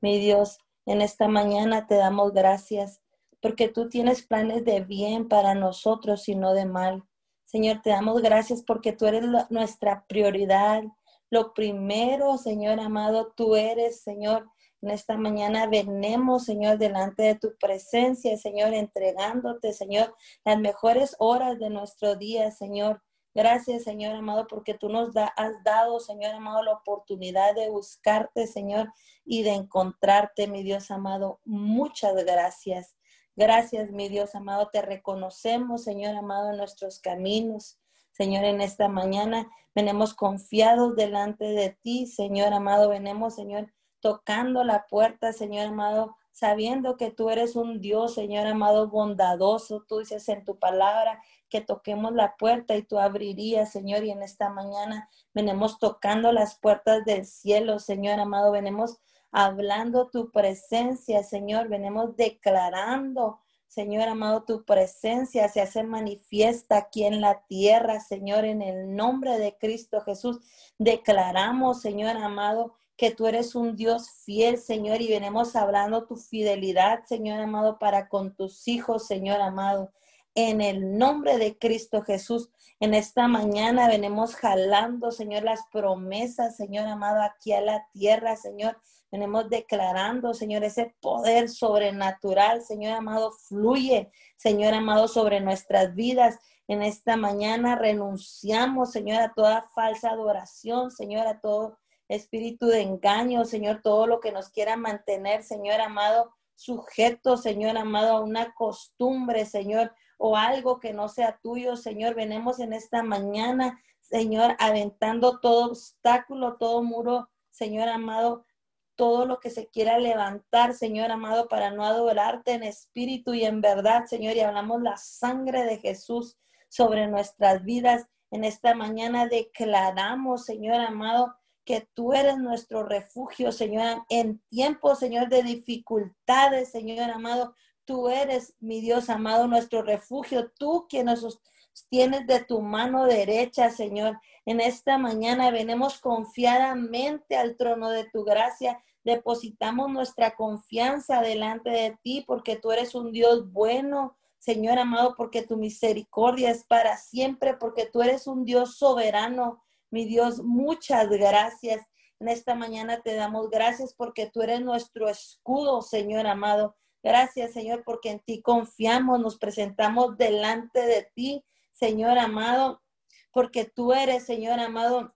Mi Dios, en esta mañana te damos gracias porque tú tienes planes de bien para nosotros y no de mal. Señor, te damos gracias porque tú eres nuestra prioridad. Lo primero, Señor amado, tú eres, Señor. En esta mañana venemos, Señor, delante de tu presencia, Señor, entregándote, Señor, las mejores horas de nuestro día, Señor. Gracias, Señor amado, porque tú nos has dado, Señor amado, la oportunidad de buscarte, Señor, y de encontrarte, mi Dios amado. Muchas gracias. Gracias, mi Dios amado, te reconocemos, Señor amado, en nuestros caminos. Señor, en esta mañana venimos confiados delante de ti, Señor amado, venimos, Señor, tocando la puerta, Señor amado, sabiendo que tú eres un Dios, Señor amado, bondadoso. Tú dices en tu palabra que toquemos la puerta y tú abrirías, Señor, y en esta mañana venimos tocando las puertas del cielo, Señor amado, venimos hablando tu presencia, Señor. Venimos declarando, Señor amado, tu presencia se hace manifiesta aquí en la tierra, Señor, en el nombre de Cristo Jesús. Declaramos, Señor amado, que tú eres un Dios fiel, Señor, y venimos hablando tu fidelidad, Señor amado, para con tus hijos, Señor amado. En el nombre de Cristo Jesús, en esta mañana venimos jalando, Señor, las promesas, Señor amado, aquí a la tierra, Señor. Venimos declarando, Señor, ese poder sobrenatural, Señor amado, fluye, Señor amado, sobre nuestras vidas. En esta mañana renunciamos, Señor, a toda falsa adoración, Señor, a todo espíritu de engaño, Señor, todo lo que nos quiera mantener, Señor amado, sujeto, Señor amado, a una costumbre, Señor, o algo que no sea tuyo, Señor. Venemos en esta mañana, Señor, aventando todo obstáculo, todo muro, Señor amado, todo lo que se quiera levantar, Señor amado, para no adorarte en espíritu y en verdad, Señor, y hablamos la sangre de Jesús sobre nuestras vidas. En esta mañana declaramos, Señor amado, que tú eres nuestro refugio, Señor, en tiempos, Señor, de dificultades, Señor amado. Tú eres, mi Dios amado, nuestro refugio, tú quien nos tienes de tu mano derecha, Señor. En esta mañana venimos confiadamente al trono de tu gracia. Depositamos nuestra confianza delante de ti porque tú eres un Dios bueno, Señor amado, porque tu misericordia es para siempre, porque tú eres un Dios soberano. Mi Dios, muchas gracias. En esta mañana te damos gracias porque tú eres nuestro escudo, Señor amado. Gracias, Señor, porque en ti confiamos, nos presentamos delante de ti Señor amado, porque tú eres, Señor amado,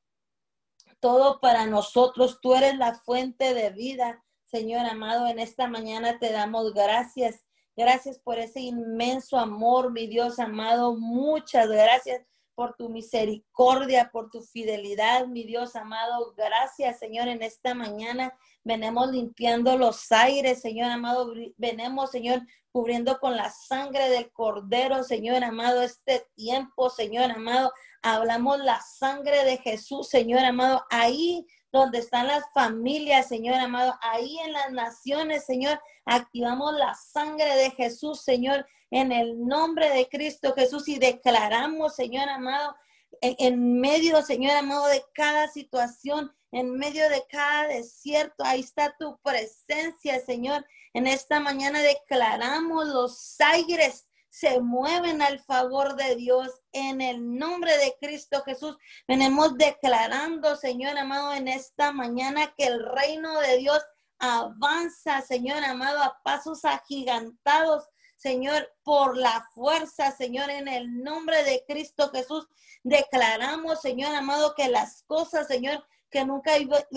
todo para nosotros. Tú eres la fuente de vida, Señor amado. En esta mañana te damos gracias. Gracias por ese inmenso amor, mi Dios amado. Muchas gracias por tu misericordia, por tu fidelidad, mi Dios amado. Gracias, Señor, en esta mañana. Venemos limpiando los aires, Señor amado. Venemos, Señor, cubriendo con la sangre del Cordero, Señor amado, este tiempo, Señor amado. Hablamos la sangre de Jesús, Señor amado, ahí donde están las familias, Señor amado, ahí en las naciones, Señor, activamos la sangre de Jesús, Señor, en el nombre de Cristo Jesús y declaramos, Señor amado, en, medio, Señor amado, de cada situación, en medio de cada desierto. Ahí está tu presencia, Señor. En esta mañana declaramos los aires se mueven al favor de Dios en el nombre de Cristo Jesús. Venimos declarando, Señor amado, en esta mañana que el reino de Dios avanza, Señor amado, a pasos agigantados. Señor, por la fuerza, Señor, en el nombre de Cristo Jesús, declaramos, Señor amado, que las cosas, Señor, que nunca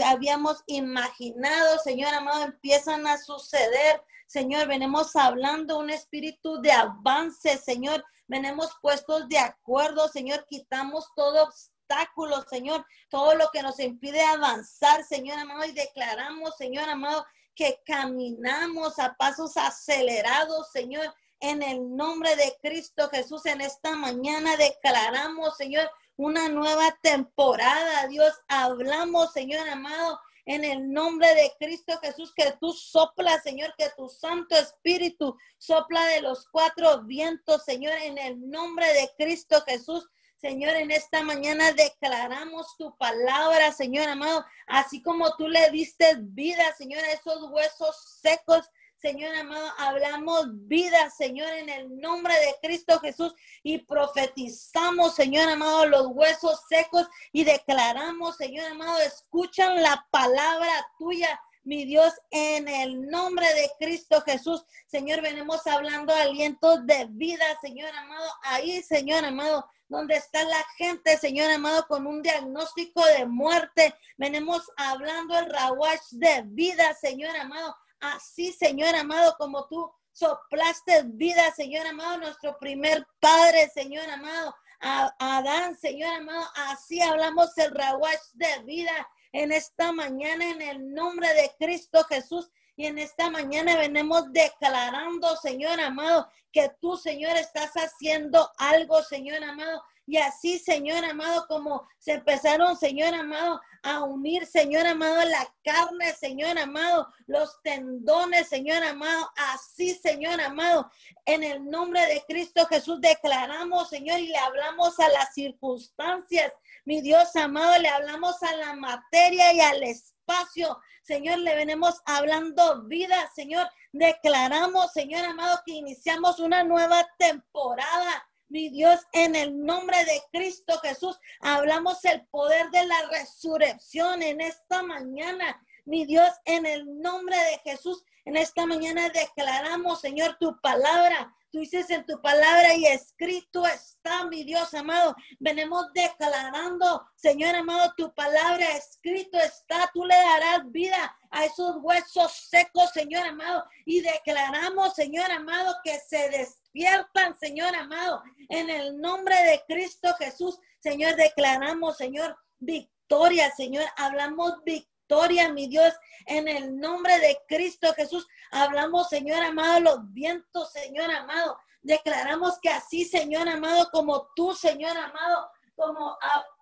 habíamos imaginado, Señor amado, empiezan a suceder. Señor, venimos hablando un espíritu de avance, Señor. Venimos puestos de acuerdo, Señor. Quitamos todo obstáculo, Señor. Todo lo que nos impide avanzar, Señor amado. Y declaramos, Señor amado, que caminamos a pasos acelerados, Señor. En el nombre de Cristo Jesús, en esta mañana declaramos, Señor, una nueva temporada. Dios, hablamos, Señor amado, en el nombre de Cristo Jesús, que tú soplas, Señor, que tu Santo Espíritu sopla de los cuatro vientos, Señor, en el nombre de Cristo Jesús. Señor, en esta mañana declaramos tu palabra, Señor amado, así como tú le diste vida, Señor, a esos huesos secos. Señor amado, hablamos vida, Señor, en el nombre de Cristo Jesús y profetizamos, Señor amado, los huesos secos y declaramos, Señor amado, escuchan la palabra tuya. Mi Dios, en el nombre de Cristo Jesús, Señor, venimos hablando alientos de vida, Señor amado. Ahí, Señor amado, donde está la gente, Señor amado, con un diagnóstico de muerte. Venimos hablando el rawash de vida, Señor amado. Así, Señor amado, como tú soplaste vida, Señor amado, nuestro primer Padre, Señor amado, a, Adán, Señor amado, así hablamos el rawash de vida en esta mañana en el nombre de Cristo Jesús. Y en esta mañana venimos declarando, Señor amado, que tú, Señor, estás haciendo algo, Señor amado, y así, Señor amado, como se empezaron, Señor amado, a unir, Señor amado, la carne, Señor amado, los tendones, Señor amado, así, Señor amado, en el nombre de Cristo Jesús declaramos, Señor, y le hablamos a las circunstancias, mi Dios amado, le hablamos a la materia y al espacio, Señor, le venimos hablando vida, Señor, declaramos, Señor amado, que iniciamos una nueva temporada mi Dios, en el nombre de Cristo Jesús, hablamos el poder de la resurrección en esta mañana. Mi Dios, en el nombre de Jesús, en esta mañana declaramos, Señor, tu palabra. Tú dices en tu palabra y escrito está, mi Dios amado. Venimos declarando, Señor amado, tu palabra escrito está. Tú le darás vida a esos huesos secos, Señor amado. Y declaramos, Señor amado, que se despiertan, Señor amado. En el nombre de Cristo Jesús, Señor, declaramos, Señor, victoria, Señor. Hablamos victoria victoria, mi Dios, en el nombre de Cristo Jesús. Hablamos, Señor amado, los vientos, Señor amado. Declaramos que así, Señor amado, como tú, Señor amado, como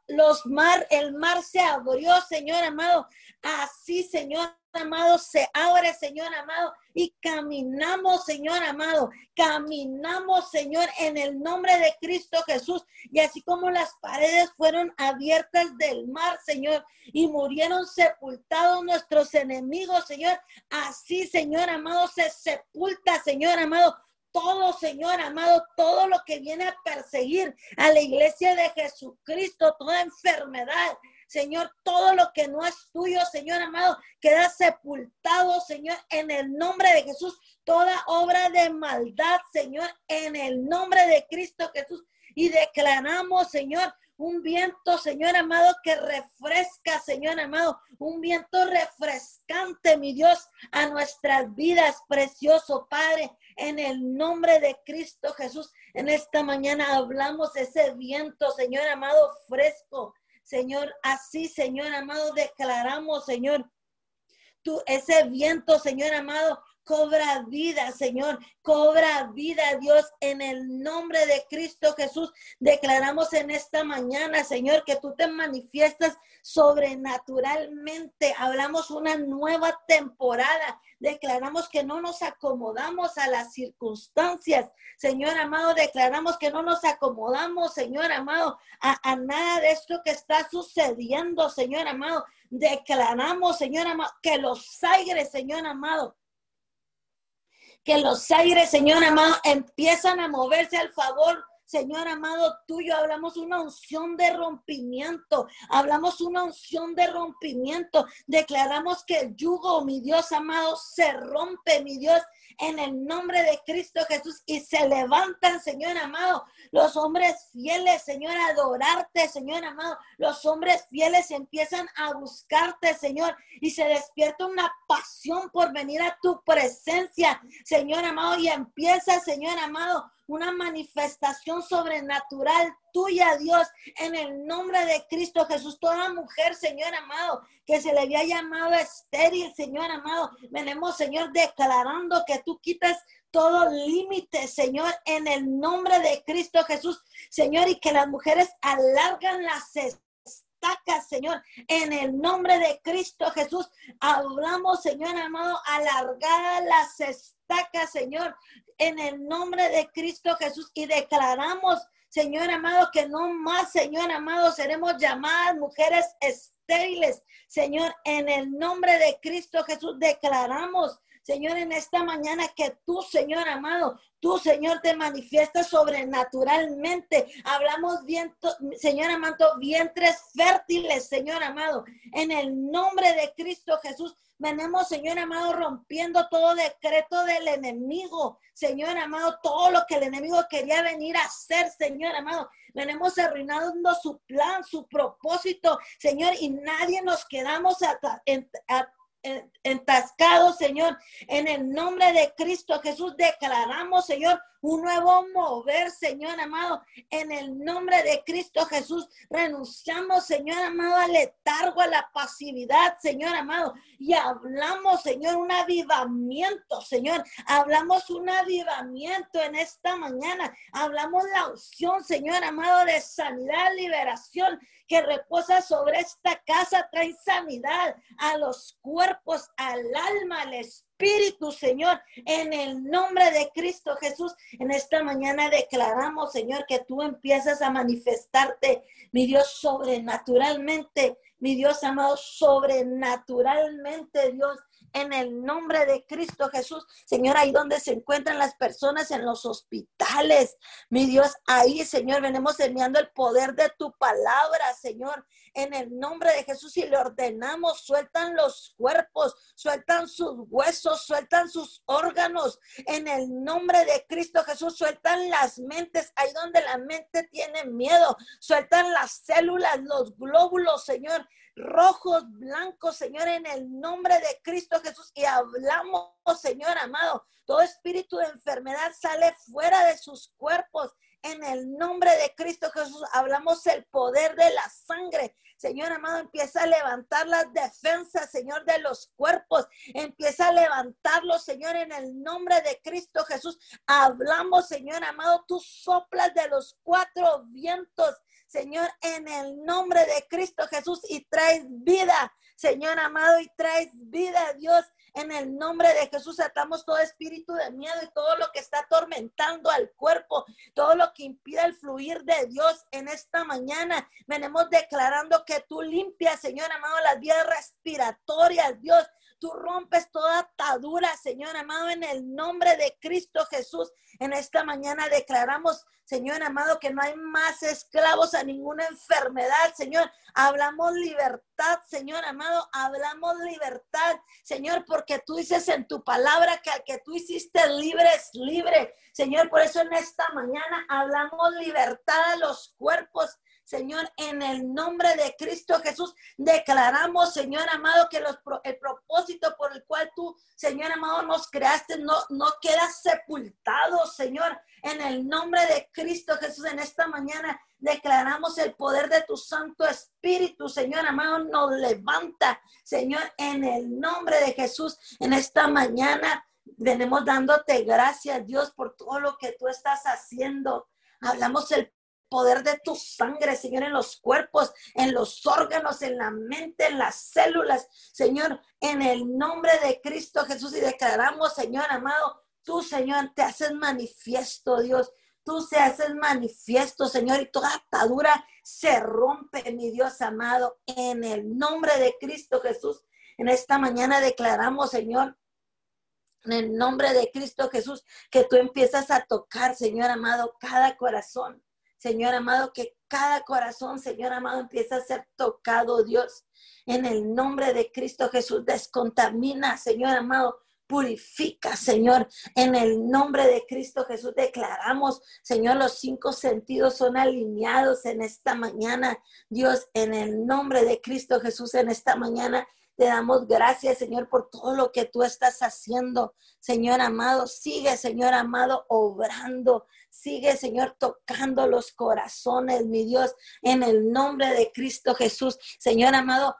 los mar, el mar se abrió, Señor amado. Así, Señor amado, se abre, Señor amado, y caminamos, Señor amado, caminamos, Señor, en el nombre de Cristo Jesús. Y así como las paredes fueron abiertas del mar, Señor, y murieron sepultados nuestros enemigos, Señor, así, Señor amado, se sepulta, Señor amado, todo, Señor amado, todo lo que viene a perseguir a la iglesia de Jesucristo, toda enfermedad, Señor, todo lo que no es tuyo, Señor amado, queda sepultado, Señor, en el nombre de Jesús. Toda obra de maldad, Señor, en el nombre de Cristo Jesús. Y declaramos, Señor, un viento, Señor amado, que refresca, Señor amado, un viento refrescante, mi Dios, a nuestras vidas, precioso Padre, en el nombre de Cristo Jesús. En esta mañana hablamos ese viento, Señor amado, fresco, Señor, así, Señor amado, declaramos, Señor, tú, ese viento, Señor amado, cobra vida, Señor, cobra vida, Dios, en el nombre de Cristo Jesús. Declaramos en esta mañana, Señor, que tú te manifiestas sobrenaturalmente. Hablamos una nueva temporada. Declaramos que no nos acomodamos a las circunstancias. Señor amado, declaramos que no nos acomodamos, Señor amado, a, nada de esto que está sucediendo, Señor amado. Declaramos, Señor amado, que los aires, Señor amado, que los aires, Señor amado, empiezan a moverse al favor. Señor amado tuyo, hablamos una unción de rompimiento, hablamos una unción de rompimiento, declaramos que el yugo, mi Dios amado, se rompe, mi Dios, en el nombre de Cristo Jesús y se levantan, Señor amado, los hombres fieles, Señor, a adorarte, Señor amado, los hombres fieles empiezan a buscarte, Señor, y se despierta una pasión por venir a tu presencia, Señor amado, y empieza, Señor amado, una manifestación sobrenatural tuya, Dios, en el nombre de Cristo Jesús. Toda mujer, Señor amado, que se le había llamado estéril, Señor amado, venimos, Señor, declarando que tú quitas todo límite, Señor, en el nombre de Cristo Jesús, Señor, y que las mujeres alargan las estacas, Señor, en el nombre de Cristo Jesús. Hablamos, Señor amado, alargar las Señor, en el nombre de Cristo Jesús y declaramos, Señor amado, que no más, Señor amado, seremos llamadas mujeres estériles. Señor, en el nombre de Cristo Jesús declaramos, Señor, en esta mañana que tú, Señor amado, tú, Señor, te manifiestas sobrenaturalmente. Hablamos, viento, Señor amado, vientres fértiles, Señor amado. En el nombre de Cristo Jesús, venimos, Señor amado, rompiendo todo decreto del enemigo. Señor amado, todo lo que el enemigo quería venir a hacer, Señor amado. Venimos arruinando su plan, su propósito, Señor, y nadie nos quedamos entascados, Señor. En el nombre de Cristo Jesús declaramos, Señor, un nuevo mover, Señor amado. En el nombre de Cristo Jesús renunciamos, Señor amado, al letargo, a la pasividad, Señor amado. Y hablamos, Señor, un avivamiento, Señor. Hablamos un avivamiento en esta mañana. Hablamos la unción, Señor amado, de sanidad, liberación que reposa sobre esta casa trae sanidad a los cuerpos, al alma, al espíritu, Señor, en el nombre de Cristo Jesús. En esta mañana declaramos, Señor, que tú empiezas a manifestarte, mi Dios, sobrenaturalmente, mi Dios amado, sobrenaturalmente, Dios en el nombre de Cristo Jesús. Señor, ahí donde se encuentran las personas en los hospitales. Mi Dios, ahí, Señor, venimos enviando el poder de tu palabra, Señor, en el nombre de Jesús y le ordenamos, sueltan los cuerpos, sueltan sus huesos, sueltan sus órganos. En el nombre de Cristo Jesús, sueltan las mentes, ahí donde la mente tiene miedo, sueltan las células, los glóbulos, Señor rojos, blancos, Señor, en el nombre de Cristo Jesús. Y hablamos, Señor amado, todo espíritu de enfermedad sale fuera de sus cuerpos. En el nombre de Cristo Jesús hablamos el poder de la sangre. Señor amado, empieza a levantar las defensas, Señor, de los cuerpos. Empieza a levantarlos, Señor, en el nombre de Cristo Jesús. Hablamos, Señor amado, tú soplas de los cuatro vientos Señor, en el nombre de Cristo Jesús y traes vida, Señor amado, y traes vida, Dios. En el nombre de Jesús atamos todo espíritu de miedo y todo lo que está atormentando al cuerpo, todo lo que impide el fluir de Dios en esta mañana. Venimos declarando que tú limpias, Señor amado, las vías respiratorias, Dios. Tú rompes toda atadura, Señor amado, en el nombre de Cristo Jesús. En esta mañana declaramos, Señor amado, que no hay más esclavos a ninguna enfermedad, Señor. Hablamos libertad, Señor amado, hablamos libertad, Señor, porque tú dices en tu palabra que al que tú hiciste libre es libre. Señor, por eso en esta mañana hablamos libertad a los cuerpos, Señor, en el nombre de Cristo Jesús, declaramos, Señor amado, que el propósito por el cual tú, Señor amado, nos creaste no, no queda sepultado, Señor. En el nombre de Cristo Jesús, en esta mañana declaramos el poder de tu Santo Espíritu, Señor amado, nos levanta, Señor, en el nombre de Jesús, en esta mañana Venimos dándote gracias, Dios, por todo lo que tú estás haciendo. Hablamos el poder de tu sangre, Señor, en los cuerpos, en los órganos, en la mente, en las células, Señor, en el nombre de Cristo Jesús y declaramos, Señor amado, tú, Señor, te haces manifiesto, Dios. Tú se haces manifiesto, Señor, y toda atadura se rompe, mi Dios amado, en el nombre de Cristo Jesús. En esta mañana declaramos, Señor, en el nombre de Cristo Jesús, que tú empiezas a tocar, Señor amado, cada corazón. Señor amado, que cada corazón, Señor amado, empieza a ser tocado, Dios. En el nombre de Cristo Jesús, descontamina, Señor amado, purifica, Señor. En el nombre de Cristo Jesús declaramos, Señor, los cinco sentidos son alineados en esta mañana. Dios, en el nombre de Cristo Jesús, en esta mañana te damos gracias, Señor, por todo lo que tú estás haciendo. Señor amado, sigue, Señor amado, obrando. Sigue, Señor, tocando los corazones, mi Dios, en el nombre de Cristo Jesús. Señor amado,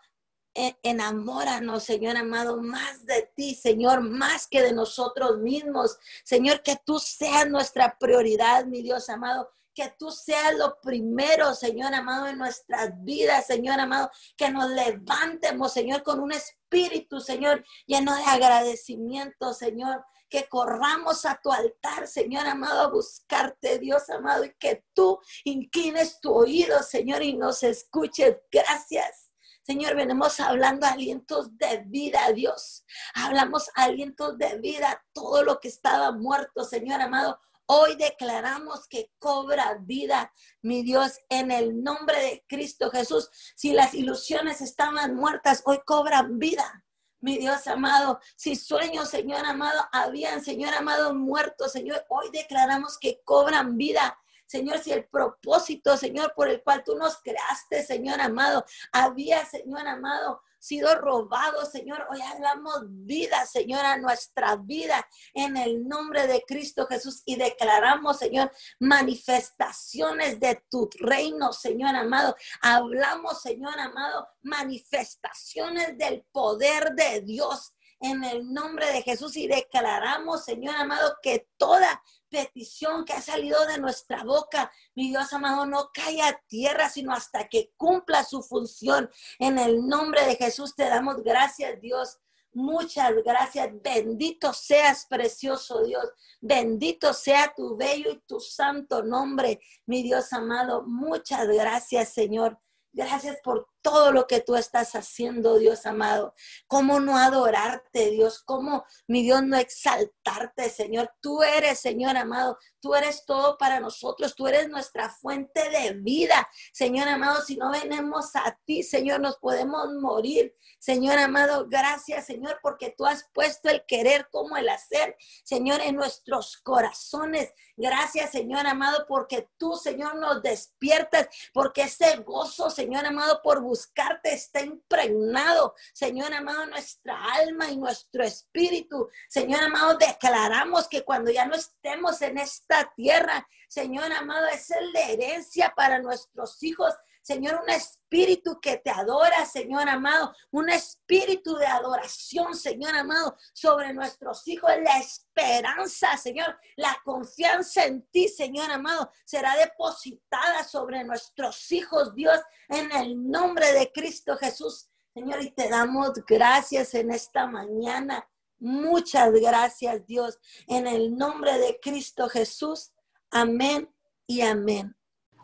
enamóranos, Señor amado, más de ti, Señor, más que de nosotros mismos. Señor, que tú seas nuestra prioridad, mi Dios amado que tú seas lo primero, Señor amado, en nuestras vidas, Señor amado, que nos levantemos, Señor, con un espíritu, Señor, lleno de agradecimiento, Señor, que corramos a tu altar, Señor amado, a buscarte, Dios amado, y que tú inclines tu oído, Señor, y nos escuches. Gracias. Señor, venimos hablando alientos de vida, Dios. Hablamos alientos de vida, todo lo que estaba muerto, Señor amado. Hoy declaramos que cobra vida, mi Dios, en el nombre de Cristo Jesús. Si las ilusiones estaban muertas, hoy cobran vida. Mi Dios amado, si sueños, Señor amado, habían, Señor amado, muertos, Señor, hoy declaramos que cobran vida. Señor, si el propósito, Señor, por el cual tú nos creaste, Señor amado, había, Señor amado, sido robado, Señor. Hoy hablamos vida, Señor, a nuestra vida en el nombre de Cristo Jesús y declaramos, Señor, manifestaciones de tu reino, Señor amado. Hablamos, Señor amado, manifestaciones del poder de Dios en el nombre de Jesús y declaramos, Señor amado, que toda petición que ha salido de nuestra boca, mi Dios amado, no caiga a tierra, sino hasta que cumpla su función. En el nombre de Jesús te damos gracias, Dios. Muchas gracias. Bendito seas, precioso Dios. Bendito sea tu bello y tu santo nombre, mi Dios amado. Muchas gracias, Señor. Gracias por todo lo que tú estás haciendo, Dios amado. ¿Cómo no adorarte, Dios? ¿Cómo, mi Dios, no exaltarte, Señor? Tú eres, Señor amado. Tú eres todo para nosotros. Tú eres nuestra fuente de vida. Señor amado, si no venimos a ti, Señor, nos podemos morir. Señor amado, gracias, Señor, porque tú has puesto el querer como el hacer, Señor, en nuestros corazones. Gracias, Señor amado, porque tú, Señor, nos despiertas, porque ese gozo, Señor amado, por buscarte está impregnado, Señor amado, nuestra alma y nuestro espíritu. Señor amado, declaramos que cuando ya no estemos en esta tierra, Señor amado, es la herencia para nuestros hijos. Señor, un espíritu que te adora, Señor amado, un espíritu de adoración, Señor amado, sobre nuestros hijos, la esperanza, Señor, la confianza en ti, Señor amado, será depositada sobre nuestros hijos, Dios, en el nombre de Cristo Jesús. Señor, y te damos gracias en esta mañana. Muchas gracias, Dios, en el nombre de Cristo Jesús. Amén y amén.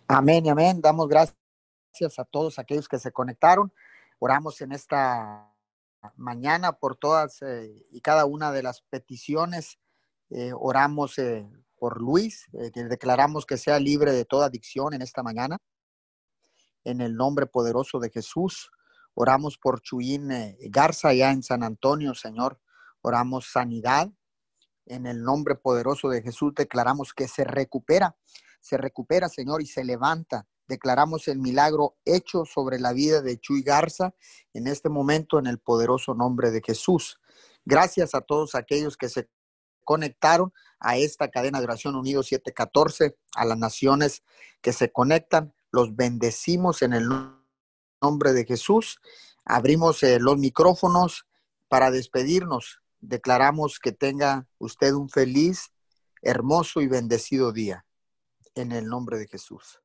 Amén y amén. Damos gracias a todos aquellos que se conectaron. Oramos en esta mañana por todas eh, y cada una de las peticiones. Eh, oramos eh, por Luis, que declaramos que sea libre de toda adicción en esta mañana. En el nombre poderoso de Jesús. Oramos por Chuín Garza allá en San Antonio, Señor. Oramos sanidad. En el nombre poderoso de Jesús declaramos que se recupera, se recupera, Señor, y se levanta declaramos el milagro hecho sobre la vida de Chuy Garza en este momento en el poderoso nombre de Jesús. Gracias a todos aquellos que se conectaron a esta cadena de oración Unido 714, a las naciones que se conectan. Los bendecimos en el nombre de Jesús. Abrimos eh, los micrófonos para despedirnos declaramos que tenga usted un feliz, hermoso y bendecido día. En el nombre de Jesús.